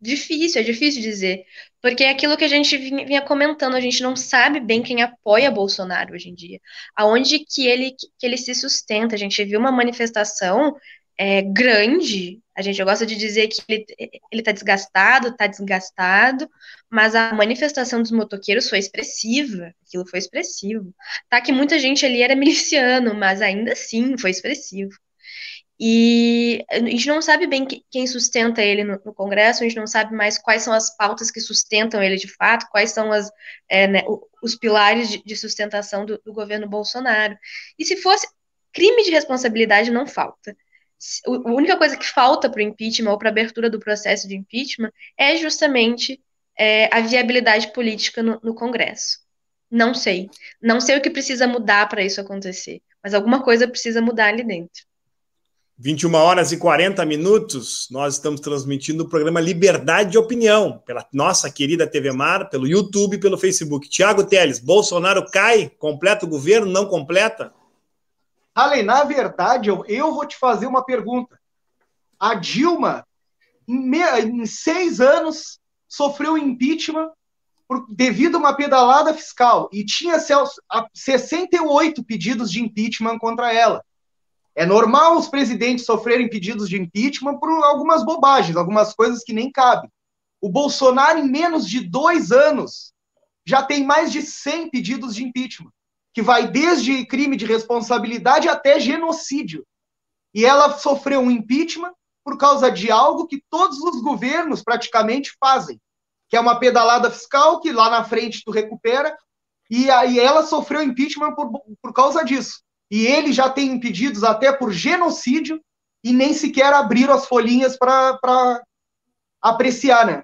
difícil, é difícil dizer. Porque é aquilo que a gente vinha comentando, a gente não sabe bem quem apoia Bolsonaro hoje em dia. Aonde que ele, que ele se sustenta. A gente viu uma manifestação é, grande. A gente gosta de dizer que ele, ele tá desgastado, tá desgastado, mas a manifestação dos motoqueiros foi expressiva. Aquilo foi expressivo. Tá que muita gente ali era miliciano, mas ainda assim foi expressivo. E a gente não sabe bem quem sustenta ele no, no, Congresso, a gente não sabe mais quais são as pautas que sustentam ele de fato, quais são as, é, né, os pilares de, de sustentação do, do, governo Bolsonaro. E se fosse crime de responsabilidade, não falta. A única coisa que falta para o impeachment ou para a abertura do processo de impeachment é justamente é, a viabilidade política no, no Congresso. Não sei. Não sei o que precisa mudar para isso acontecer, mas alguma coisa precisa mudar ali dentro. 21 horas e 40 minutos, nós estamos transmitindo o programa Liberdade de Opinião, pela nossa querida TV Mar, pelo YouTube e pelo Facebook. Tiago Teles, Bolsonaro cai, completa o governo, não completa? Ale, na verdade, eu, eu vou te fazer uma pergunta. A Dilma, em, me, em seis anos, sofreu impeachment por, devido a uma pedalada fiscal e tinha 68 pedidos de impeachment contra ela. É normal os presidentes sofrerem pedidos de impeachment por algumas bobagens, algumas coisas que nem cabem. O Bolsonaro, em menos de dois anos, já tem mais de 100 pedidos de impeachment, que vai desde crime de responsabilidade até genocídio. E ela sofreu um impeachment por causa de algo que todos os governos praticamente fazem, que é uma pedalada fiscal que lá na frente tu recupera, e aí ela sofreu impeachment por, por causa disso e ele já tem impedidos até por genocídio e nem sequer abriram as folhinhas para apreciar, né?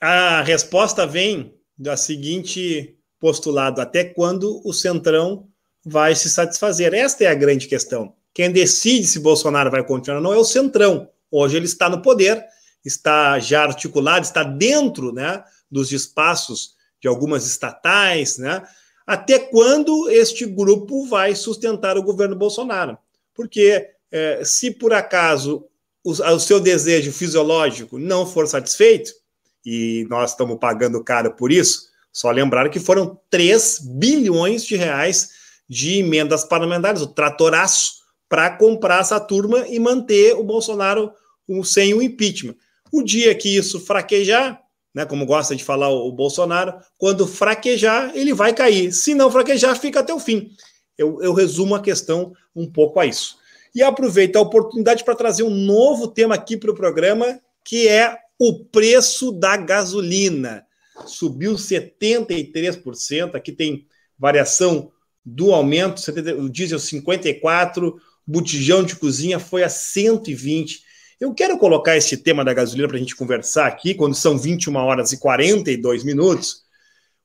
A resposta vem da seguinte postulado: até quando o Centrão vai se satisfazer? Esta é a grande questão. Quem decide se Bolsonaro vai continuar ou não é o Centrão. Hoje ele está no poder, está já articulado, está dentro né, dos espaços de algumas estatais, né? Até quando este grupo vai sustentar o governo Bolsonaro. Porque é, se por acaso o, o, seu desejo fisiológico não for satisfeito, e nós estamos pagando caro por isso, só lembrar que foram 3 bilhões de reais de emendas parlamentares, o tratoraço, para comprar essa turma e manter o Bolsonaro sem o impeachment. O dia que isso fraquejar, né, como gosta de falar o, Bolsonaro, quando fraquejar, ele vai cair. Se não fraquejar, fica até o fim. Eu, eu resumo a questão um pouco a isso. E aproveito a oportunidade para trazer um novo tema aqui para o programa, que é o preço da gasolina. Subiu 73%, aqui tem variação do aumento, o diesel 54, botijão de cozinha foi a 120. Eu quero colocar esse tema da gasolina para a gente conversar aqui, quando são 21 horas e 42 minutos,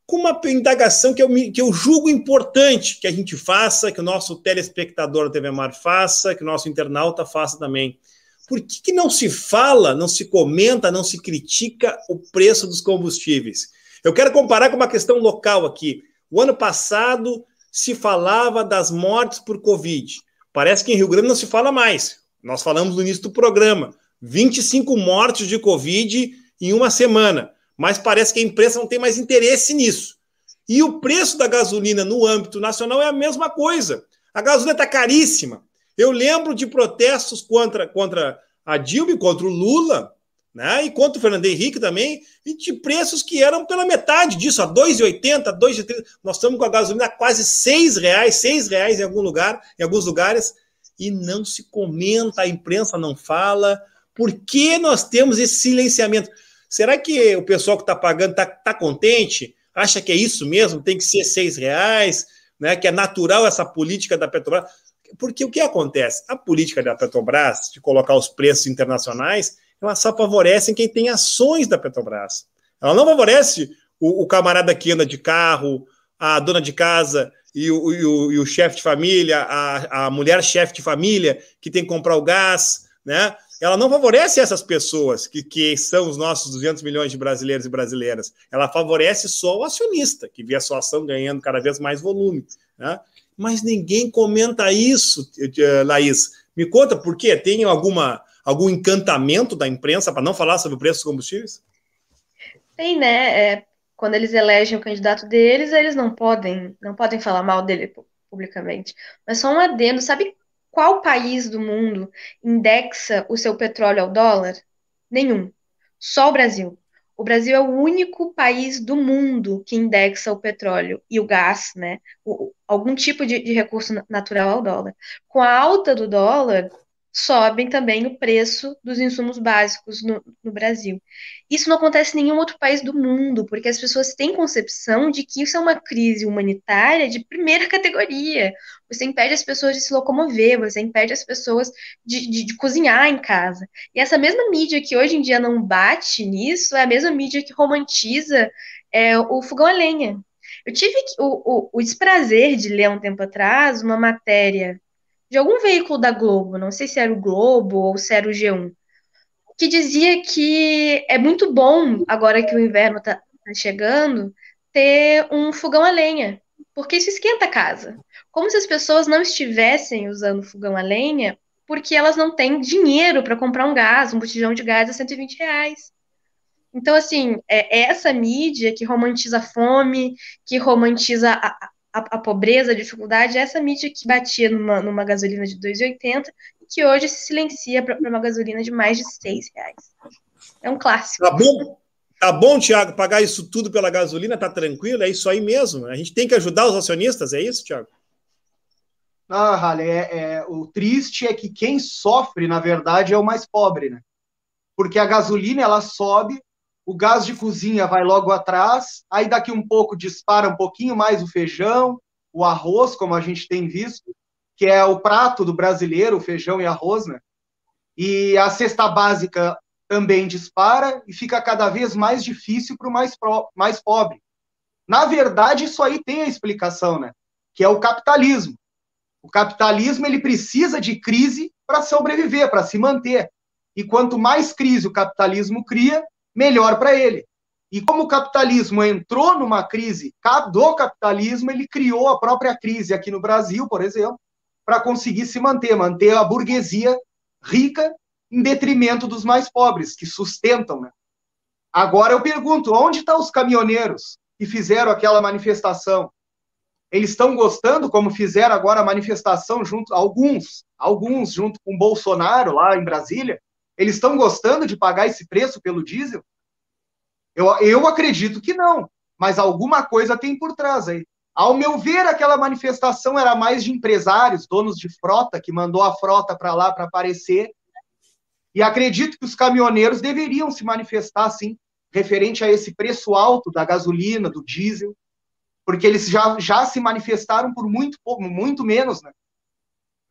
com uma indagação que eu, que eu julgo importante que a gente faça, que o nosso telespectador da TV Mar faça, que o nosso internauta faça também. Por que, que não se fala, não se comenta, não se critica o preço dos combustíveis? Eu quero comparar com uma questão local aqui. O ano passado se falava das mortes por Covid. Parece que em Rio Grande não se fala mais. Nós falamos no início do programa. 25 mortes de Covid em uma semana mas parece que a imprensa não tem mais interesse nisso. E o preço da gasolina no âmbito nacional é a mesma coisa. A gasolina está caríssima. Eu lembro de protestos contra, contra a Dilma, contra o Lula, né? e contra o Fernando Henrique também, e de preços que eram pela metade disso, a R$ 2,80, R$ 2,30. Nós estamos com a gasolina a quase R$ reais, R$ reais em algum lugar, em alguns lugares, e não se comenta, a imprensa não fala. Por que nós temos esse silenciamento? Será que o pessoal que está pagando está tá contente? Acha que é isso mesmo? Tem que ser seis reais? Né? Que é natural essa política da Petrobras? Porque o que acontece? A política da Petrobras, de colocar os preços internacionais, ela só favorece quem tem ações da Petrobras. Ela não favorece o, o camarada que anda de carro, a dona de casa e o, o, e o chefe de família, a, a mulher chefe de família que tem que comprar o gás, né? ela não favorece essas pessoas que, que são os nossos 200 milhões de brasileiros e brasileiras. Ela favorece só o acionista, que vê a sua ação ganhando cada vez mais volume. Né? Mas ninguém comenta isso, eh, Laís. Me conta por quê? Tem alguma, algum encantamento da imprensa para não falar sobre o preço dos combustíveis? Tem, né? É, quando eles elegem o candidato deles, eles não podem, não podem falar mal dele publicamente. Mas só um adendo, sabe qual país do mundo indexa o seu petróleo ao dólar? Nenhum. Só o Brasil. O Brasil é o único país do mundo que indexa o petróleo e o gás, né? O, algum tipo de, de recurso natural ao dólar. Com a alta do dólar, sobem também o preço dos insumos básicos no, no, Brasil. Isso não acontece em nenhum outro país do mundo, porque as pessoas têm concepção de que isso é uma crise humanitária de primeira categoria. Você impede as pessoas de se locomover, você impede as pessoas de, de, de cozinhar em casa. E essa mesma mídia que hoje em dia não bate nisso é a mesma mídia que romantiza é, o fogão a lenha. Eu tive o, o, o desprazer de ler um tempo atrás uma matéria de algum veículo da Globo, não sei se era o Globo ou se era o G1, que dizia que é muito bom, agora que o inverno está tá chegando, ter um fogão a lenha, porque isso esquenta a casa. Como se as pessoas não estivessem usando fogão a lenha porque elas não têm dinheiro para comprar um gás, um botijão de gás a 120 reais. Então, assim, é essa mídia que romantiza a fome, que romantiza a, a, a, pobreza, a dificuldade, é essa mídia que batia numa, numa gasolina de 2,80 e que hoje se silencia para uma gasolina de mais de 6 reais. É um clássico. Tá bom, tá bom, Tiago, pagar isso tudo pela gasolina, tá tranquilo? É isso aí mesmo? A gente tem que ajudar os acionistas, é isso, Tiago? Não, Rale, é, é, o triste é que quem sofre, na verdade, é o mais pobre, né? Porque a gasolina, ela sobe, o gás de cozinha vai logo atrás, aí daqui um pouco dispara um pouquinho mais o feijão, o arroz, como a gente tem visto, que é o prato do brasileiro, o feijão e arroz, né? E a cesta básica também dispara e fica cada vez mais difícil para o mais, mais pobre. Na verdade, isso aí tem a explicação, né? Que é o capitalismo. O capitalismo ele precisa de crise para sobreviver, para se manter. E quanto mais crise o capitalismo cria, melhor para ele. E como o capitalismo entrou numa crise do capitalismo, ele criou a própria crise aqui no Brasil, por exemplo, para conseguir se manter, manter a burguesia rica em detrimento dos mais pobres, que sustentam. Né? Agora eu pergunto, onde estão os caminhoneiros que fizeram aquela manifestação? Eles estão gostando, como fizeram agora a manifestação junto, alguns, alguns junto com Bolsonaro lá em Brasília, eles estão gostando de pagar esse preço pelo diesel? Eu, eu acredito que não, mas alguma coisa tem por trás aí. Ao meu ver, aquela manifestação era mais de empresários, donos de frota, que mandou a frota para lá para aparecer. E acredito que os caminhoneiros deveriam se manifestar, sim, referente a esse preço alto da gasolina, do diesel, porque eles já, já se manifestaram por muito pouco, muito menos, né?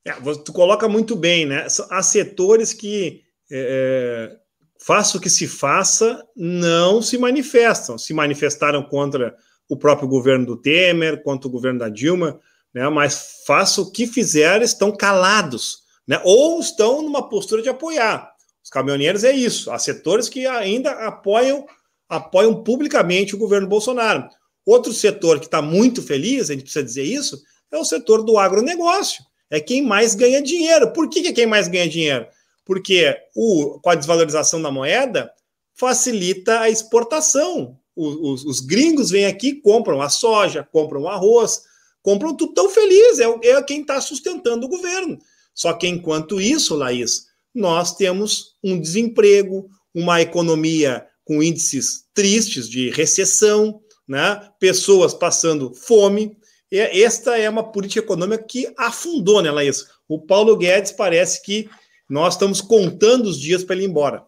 É, tu coloca muito bem, né? Há setores que é, é, faça o que se faça, não se manifestam. Se manifestaram contra o próprio governo do Temer, contra o governo da Dilma, né? Mas faça o que fizer, estão calados, né? Ou estão numa postura de apoiar. Os caminhoneiros é isso. Há setores que ainda apoiam apoiam publicamente o governo Bolsonaro. Outro setor que está muito feliz, a gente precisa dizer isso, é o setor do agronegócio. É quem mais ganha dinheiro. Por que, que é quem mais ganha dinheiro? Porque o, com a desvalorização da moeda facilita a exportação. Os, os, os gringos vêm aqui, compram a soja, compram o arroz, compram tudo tão feliz. É, é quem está sustentando o governo. Só que enquanto isso, Laís, nós temos um desemprego, uma economia com índices tristes de recessão, né? pessoas passando fome. E esta é uma política econômica que afundou, né, Laís? O Paulo Guedes parece que nós estamos contando os dias para ele ir embora.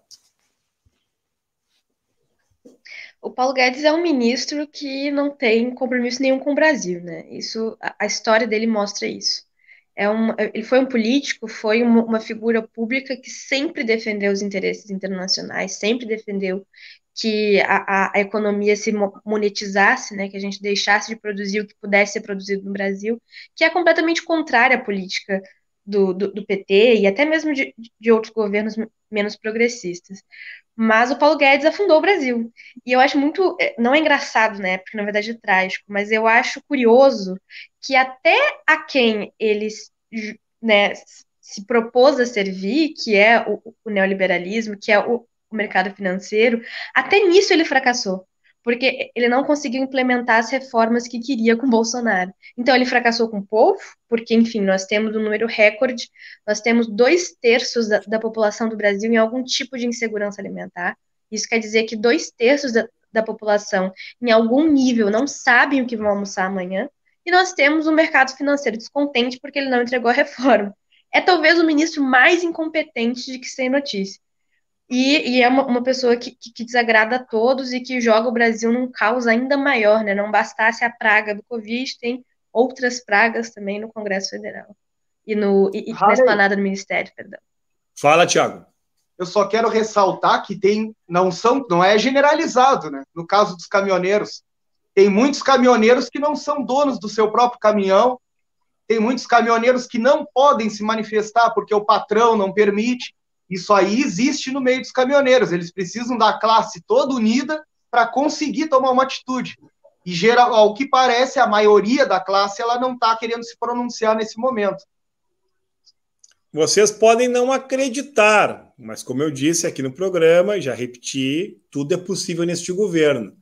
O Paulo Guedes é um ministro que não tem compromisso nenhum com o Brasil, né? Isso, a, história dele mostra isso é um, ele foi um político, foi uma, uma, figura pública que sempre defendeu os interesses internacionais, sempre defendeu que a, a, a, economia se monetizasse, né, que a gente deixasse de produzir o que pudesse ser produzido no Brasil, que é completamente contrária à política do, do, do PT e até mesmo de, de outros governos menos progressistas. Mas o Paulo Guedes afundou o Brasil. E eu acho muito. É, não é engraçado, né? Porque na verdade é trágico, mas eu acho curioso que até a quem eles né, se propôs a servir, que é o, o neoliberalismo, que é o, o mercado financeiro, até nisso ele fracassou porque ele não conseguiu implementar as reformas que queria com Bolsonaro. Então ele fracassou com o povo, porque, enfim, nós temos um número recorde, nós temos dois terços da, da população do Brasil em algum tipo de insegurança alimentar. Isso quer dizer que dois terços da, da população, em algum nível, não sabem o que vão almoçar amanhã. E nós temos um mercado financeiro descontente porque ele não entregou a reforma. É talvez o ministro mais incompetente de que sem notícia. E, e é uma, uma pessoa que, que, que, desagrada a todos e que joga o Brasil num caos ainda maior, né? Não bastasse a praga do Covid, tem outras pragas também no Congresso Federal e, no, e, e na esplanada do Ministério, perdão. Fala, Tiago. Eu só quero ressaltar que tem, não são, não é generalizado, né? No caso dos caminhoneiros, tem muitos caminhoneiros que não são donos do seu próprio caminhão, tem muitos caminhoneiros que não podem se manifestar porque o patrão não permite. Isso aí existe no meio dos caminhoneiros. Eles precisam da classe toda unida para conseguir tomar uma atitude. E geral, ao que parece, a maioria da classe ela não está querendo se pronunciar nesse momento. Vocês podem não acreditar, mas como eu disse aqui no programa, já repeti, tudo é possível neste governo.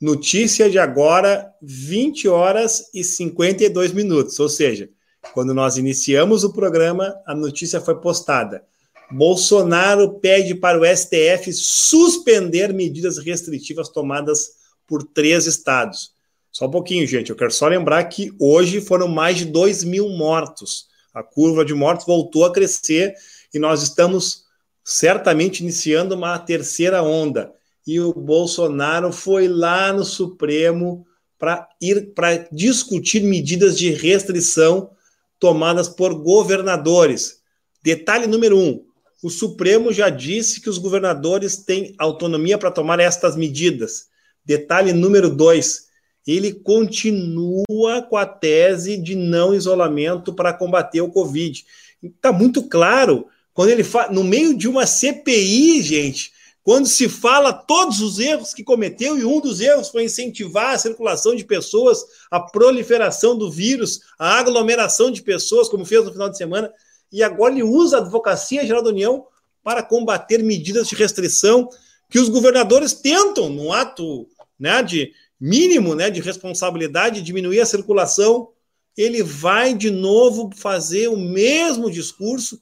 Notícia de agora, 20 horas e 52 minutos, ou seja, quando nós iniciamos o programa, a notícia foi postada. Bolsonaro pede para o STF suspender medidas restritivas tomadas por três estados. Só um pouquinho, gente. Eu quero só lembrar que hoje foram mais de 2 mil mortos. A curva de mortos voltou a crescer e nós estamos certamente iniciando uma terceira onda. E o Bolsonaro foi lá no Supremo para ir para discutir medidas de restrição tomadas por governadores. Detalhe número um: o Supremo já disse que os governadores têm autonomia para tomar estas medidas. Detalhe número dois: ele continua com a tese de não isolamento para combater o Covid. Está muito claro quando ele fala, no meio de uma CPI, gente, quando se fala todos os erros que cometeu, e um dos erros foi incentivar a circulação de pessoas, a proliferação do vírus, a aglomeração de pessoas, como fez no final de semana e agora ele usa a Advocacia Geral da União para combater medidas de restrição que os governadores tentam, no ato né, de, mínimo né, de responsabilidade, diminuir a circulação, ele vai de novo fazer o mesmo discurso.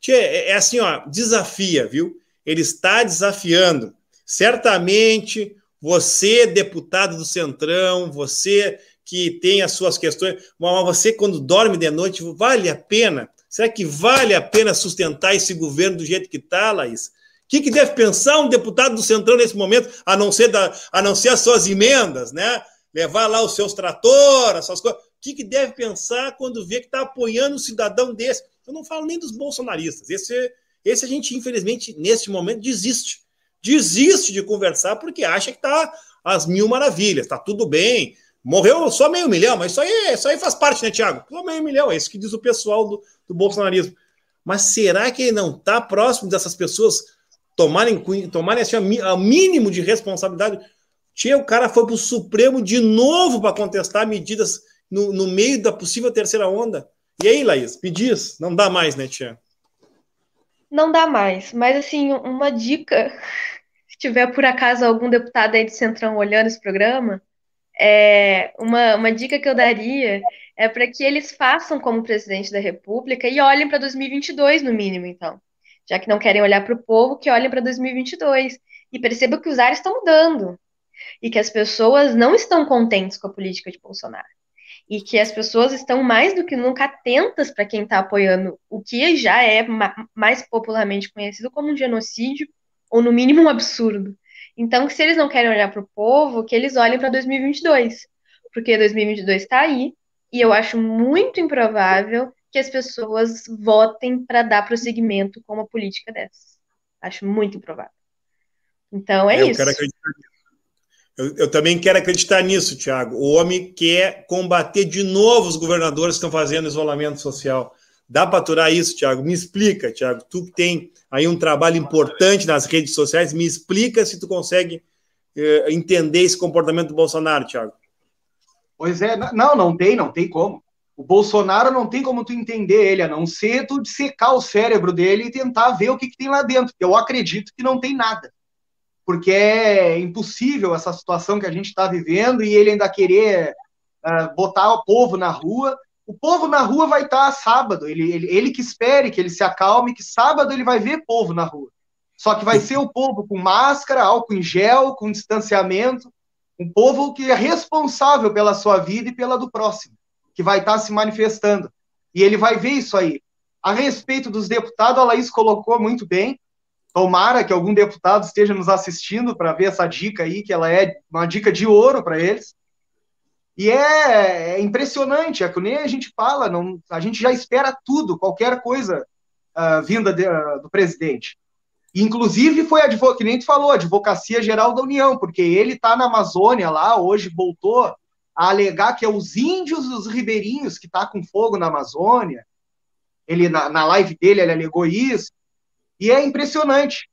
Tchê, é, é assim, ó, desafia, viu? Ele está desafiando. Certamente, você, deputado do Centrão, você que tem as suas questões, mas você, quando dorme de noite, vale a pena? Será que vale a pena sustentar esse governo do jeito que está, Laís? O que, que, deve pensar um deputado do Centrão nesse momento, a não ser, da, a não ser as suas emendas, né? Levar lá os seus tratores, as suas coisas. O que, que deve pensar quando vê que está apoiando um cidadão desse? Eu não falo nem dos bolsonaristas. Esse, esse a gente, infelizmente, neste momento, desiste. Desiste de conversar porque acha que está às mil maravilhas, está tudo bem, Morreu só meio milhão, mas isso aí, isso aí faz parte, né, Tiago? Só meio milhão, é isso que diz o pessoal do, do bolsonarismo. Mas será que ele não está próximo dessas pessoas tomarem, tomarem assim, o mínimo de responsabilidade? Tia, o cara foi para o Supremo de novo para contestar medidas no, no, meio da possível terceira onda. E aí, Laís, me diz, não dá mais, né, Tia? Não dá mais, mas assim, uma dica, se tiver por acaso algum deputado aí de Centrão olhando esse programa, é, uma, uma dica que eu daria é para que eles façam como presidente da República e olhem para 2022, no mínimo, então. Já que não querem olhar para o povo, que olhem para 2022 e percebam que os ares estão mudando e que as pessoas não estão contentes com a política de Bolsonaro e que as pessoas estão mais do que nunca atentas para quem está apoiando o que já é ma mais popularmente conhecido como um genocídio ou no mínimo um absurdo. Então, se eles não querem olhar para o povo, que eles olhem para 2022, porque 2022 está aí, e eu acho muito improvável que as pessoas votem para dar prosseguimento com uma política dessas. Acho muito improvável. Então é, é isso. Eu, eu, também quero acreditar nisso, Tiago. O homem quer combater de novo os governadores que estão fazendo isolamento social. Dá para aturar isso, Tiago? Me explica, Tiago. Tu que tem aí um trabalho importante nas redes sociais, me explica se tu consegue eh, entender esse comportamento do Bolsonaro, Tiago. Pois é, não, não tem, não tem como. O Bolsonaro não tem como tu entender ele, a não ser tu dissecar o cérebro dele e tentar ver o que, que tem lá dentro. Eu acredito que não tem nada. Porque é impossível essa situação que a gente está vivendo e ele ainda querer uh, botar o povo na rua o povo na rua vai estar sábado. Ele, ele, ele que espere, que ele se acalme, que sábado ele vai ver povo na rua. Só que vai ser o povo com máscara, álcool em gel, com distanciamento. Um povo que é responsável pela sua vida e pela do próximo, que vai estar se manifestando. E ele vai ver isso aí. A respeito dos deputados, a Laís colocou muito bem. Tomara que algum deputado esteja nos assistindo para ver essa dica aí, que ela é uma dica de ouro para eles. E é, é, impressionante, é que nem a gente fala, não, a gente já espera tudo, qualquer coisa uh, vinda de, uh, do presidente. Inclusive foi a que nem tu falou, Advocacia Geral da União, porque ele está na Amazônia lá, hoje voltou a alegar que é os índios os ribeirinhos que tá com fogo na Amazônia. Ele na, na live dele ele alegou isso. E é impressionante.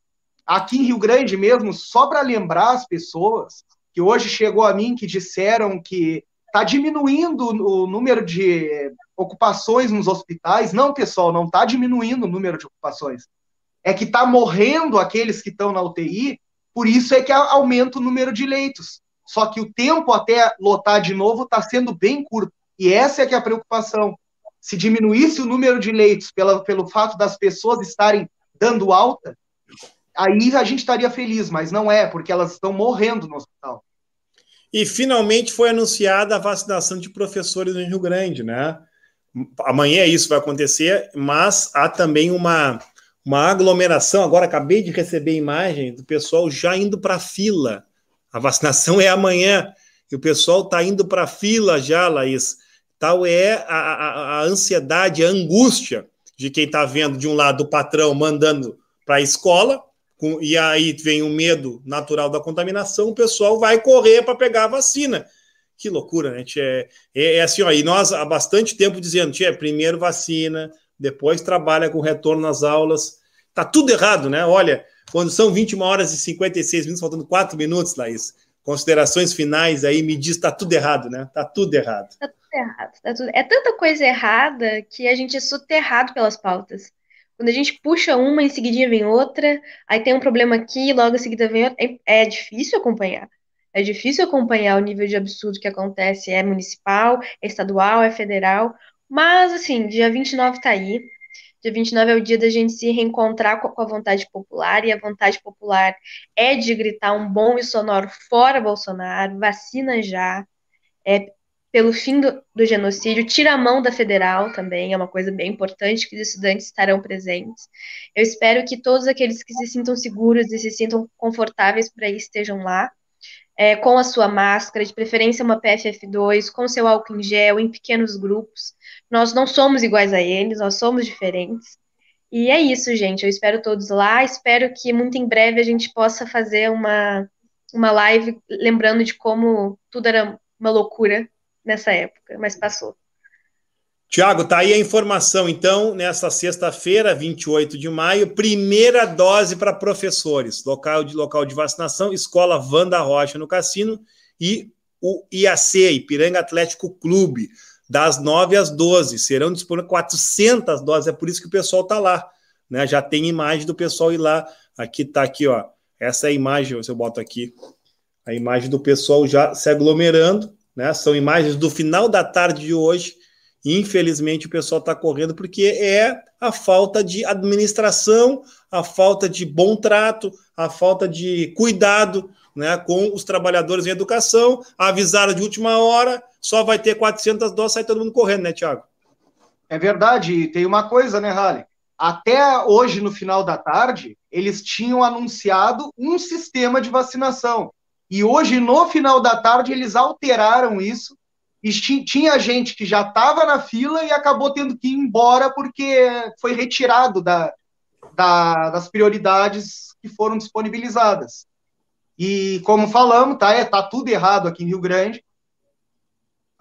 Aqui em Rio Grande mesmo, só para lembrar as pessoas que hoje chegou a mim que disseram que está diminuindo o número de ocupações nos hospitais. Não, pessoal, não está diminuindo o número de ocupações. É que está morrendo aqueles que estão na UTI, por isso é que aumenta o número de leitos. Só que o tempo até lotar de novo está sendo bem curto. E essa é que é a preocupação. Se diminuísse o número de leitos pela, pelo fato das pessoas estarem dando alta, aí a gente estaria feliz, mas não é, porque elas estão morrendo no hospital. E finalmente foi anunciada a vacinação de professores no Rio Grande, né? Amanhã isso vai acontecer, mas há também uma, uma aglomeração. Agora acabei de receber imagem do pessoal já indo para a fila. A vacinação é amanhã e o pessoal está indo para a fila já, Laís. Tal é a, a, a ansiedade, a angústia de quem está vendo de um lado o patrão mandando para a escola com, e aí vem o medo natural da contaminação, o pessoal vai correr para pegar a vacina. Que loucura, né? É, é, é, assim, ó, e nós há bastante tempo dizendo, tia, primeiro vacina, depois trabalha com retorno nas aulas. Tá tudo errado, né? Olha, quando são 21 horas e 56 minutos, faltando 4 minutos, Laís, considerações finais aí, me diz, tá tudo errado, né? Tá tudo errado. Tá tudo errado. Tá tudo... É tanta coisa errada que a gente é soterrado pelas pautas. Quando a gente puxa uma, em seguidinha vem outra, aí tem um problema aqui, logo em seguida vem outra. É, é difícil acompanhar. É difícil acompanhar o nível de absurdo que acontece, é municipal, é estadual, é federal, mas assim, dia 29 tá aí. Dia 29 é o dia da gente se reencontrar com a vontade popular, e a vontade popular é de gritar um bom e sonoro fora Bolsonaro, vacina já, é pelo fim do, do, genocídio, tira a mão da federal também, é uma coisa bem importante que os estudantes estarão presentes. Eu espero que todos aqueles que se sintam seguros e se sintam confortáveis para ir estejam lá, é, com a sua máscara, de preferência uma PFF2, com seu álcool em gel, em pequenos grupos. Nós não somos iguais a eles, nós somos diferentes. E é isso, gente. Eu espero todos lá. Espero que muito em breve a gente possa fazer uma, uma live lembrando de como tudo era uma loucura nessa época, mas passou. Tiago, tá aí a informação. Então, nessa sexta-feira, 28 de maio, primeira dose para professores. Local de, local de vacinação, Escola Vanda Rocha no Cassino e o IAC, Ipiranga Atlético Clube, das 9 às 12. Serão disponíveis 400 doses, é por isso que o pessoal está lá. Né? Já tem imagem do pessoal ir lá. Aqui está aqui, ó. Essa é a imagem, se eu boto aqui, a imagem do pessoal já se aglomerando né? São imagens do final da tarde de hoje. Infelizmente, o pessoal está correndo porque é a falta de administração, a falta de bom trato, a falta de cuidado né, com os trabalhadores em educação. Avisaram de última hora, só vai ter 400 doses, sai todo mundo correndo, né, Tiago? É verdade. E tem uma coisa, né, Rale? Até hoje, no final da tarde, eles tinham anunciado um sistema de vacinação. E hoje, no final da tarde, eles alteraram isso. E tinha gente que já estava na fila e acabou tendo que ir embora porque foi retirado da, da, das prioridades que foram disponibilizadas. E como falamos, tá, é, tá tudo errado aqui em Rio Grande.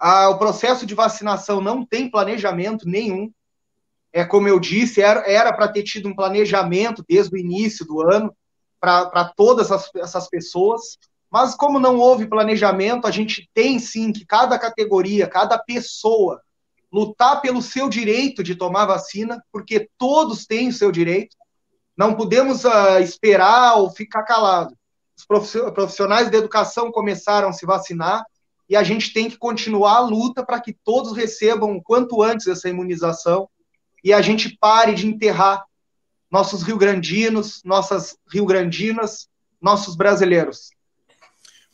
O processo de vacinação não tem planejamento nenhum. É como eu disse, era para ter tido um planejamento desde o início do ano para todas as, essas pessoas. Mas como não houve planejamento, a gente tem sim que cada categoria, cada pessoa lutar pelo seu direito de tomar vacina, porque todos têm o seu direito. Não podemos uh, esperar ou ficar calado. Os profissionais da educação começaram a se vacinar e a gente tem que continuar a luta para que todos recebam o quanto antes essa imunização e a gente pare de enterrar nossos rio-grandinos, nossas rio-grandinas, nossos brasileiros.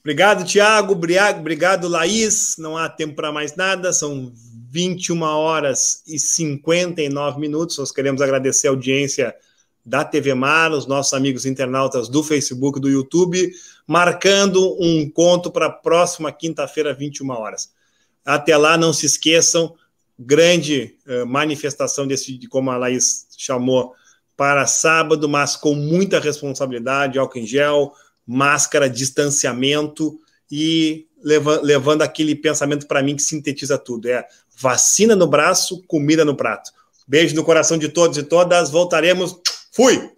Obrigado, Tiago. Obrigado, Laís. Não há tempo para mais nada. São 21 horas e 59 minutos. Nós queremos agradecer a audiência da TV Mar, os nossos amigos internautas do Facebook, do YouTube, marcando um encontro para a próxima quinta-feira, 21 horas. Até lá, não se esqueçam, grande uh, manifestação desse, como a Laís chamou, para sábado, mas com muita responsabilidade, álcool em gel, máscara, distanciamento e leva, levando aquele pensamento para mim que sintetiza tudo: é vacina no braço, comida no prato. Beijo no coração de todos e todas. Voltaremos. Fui!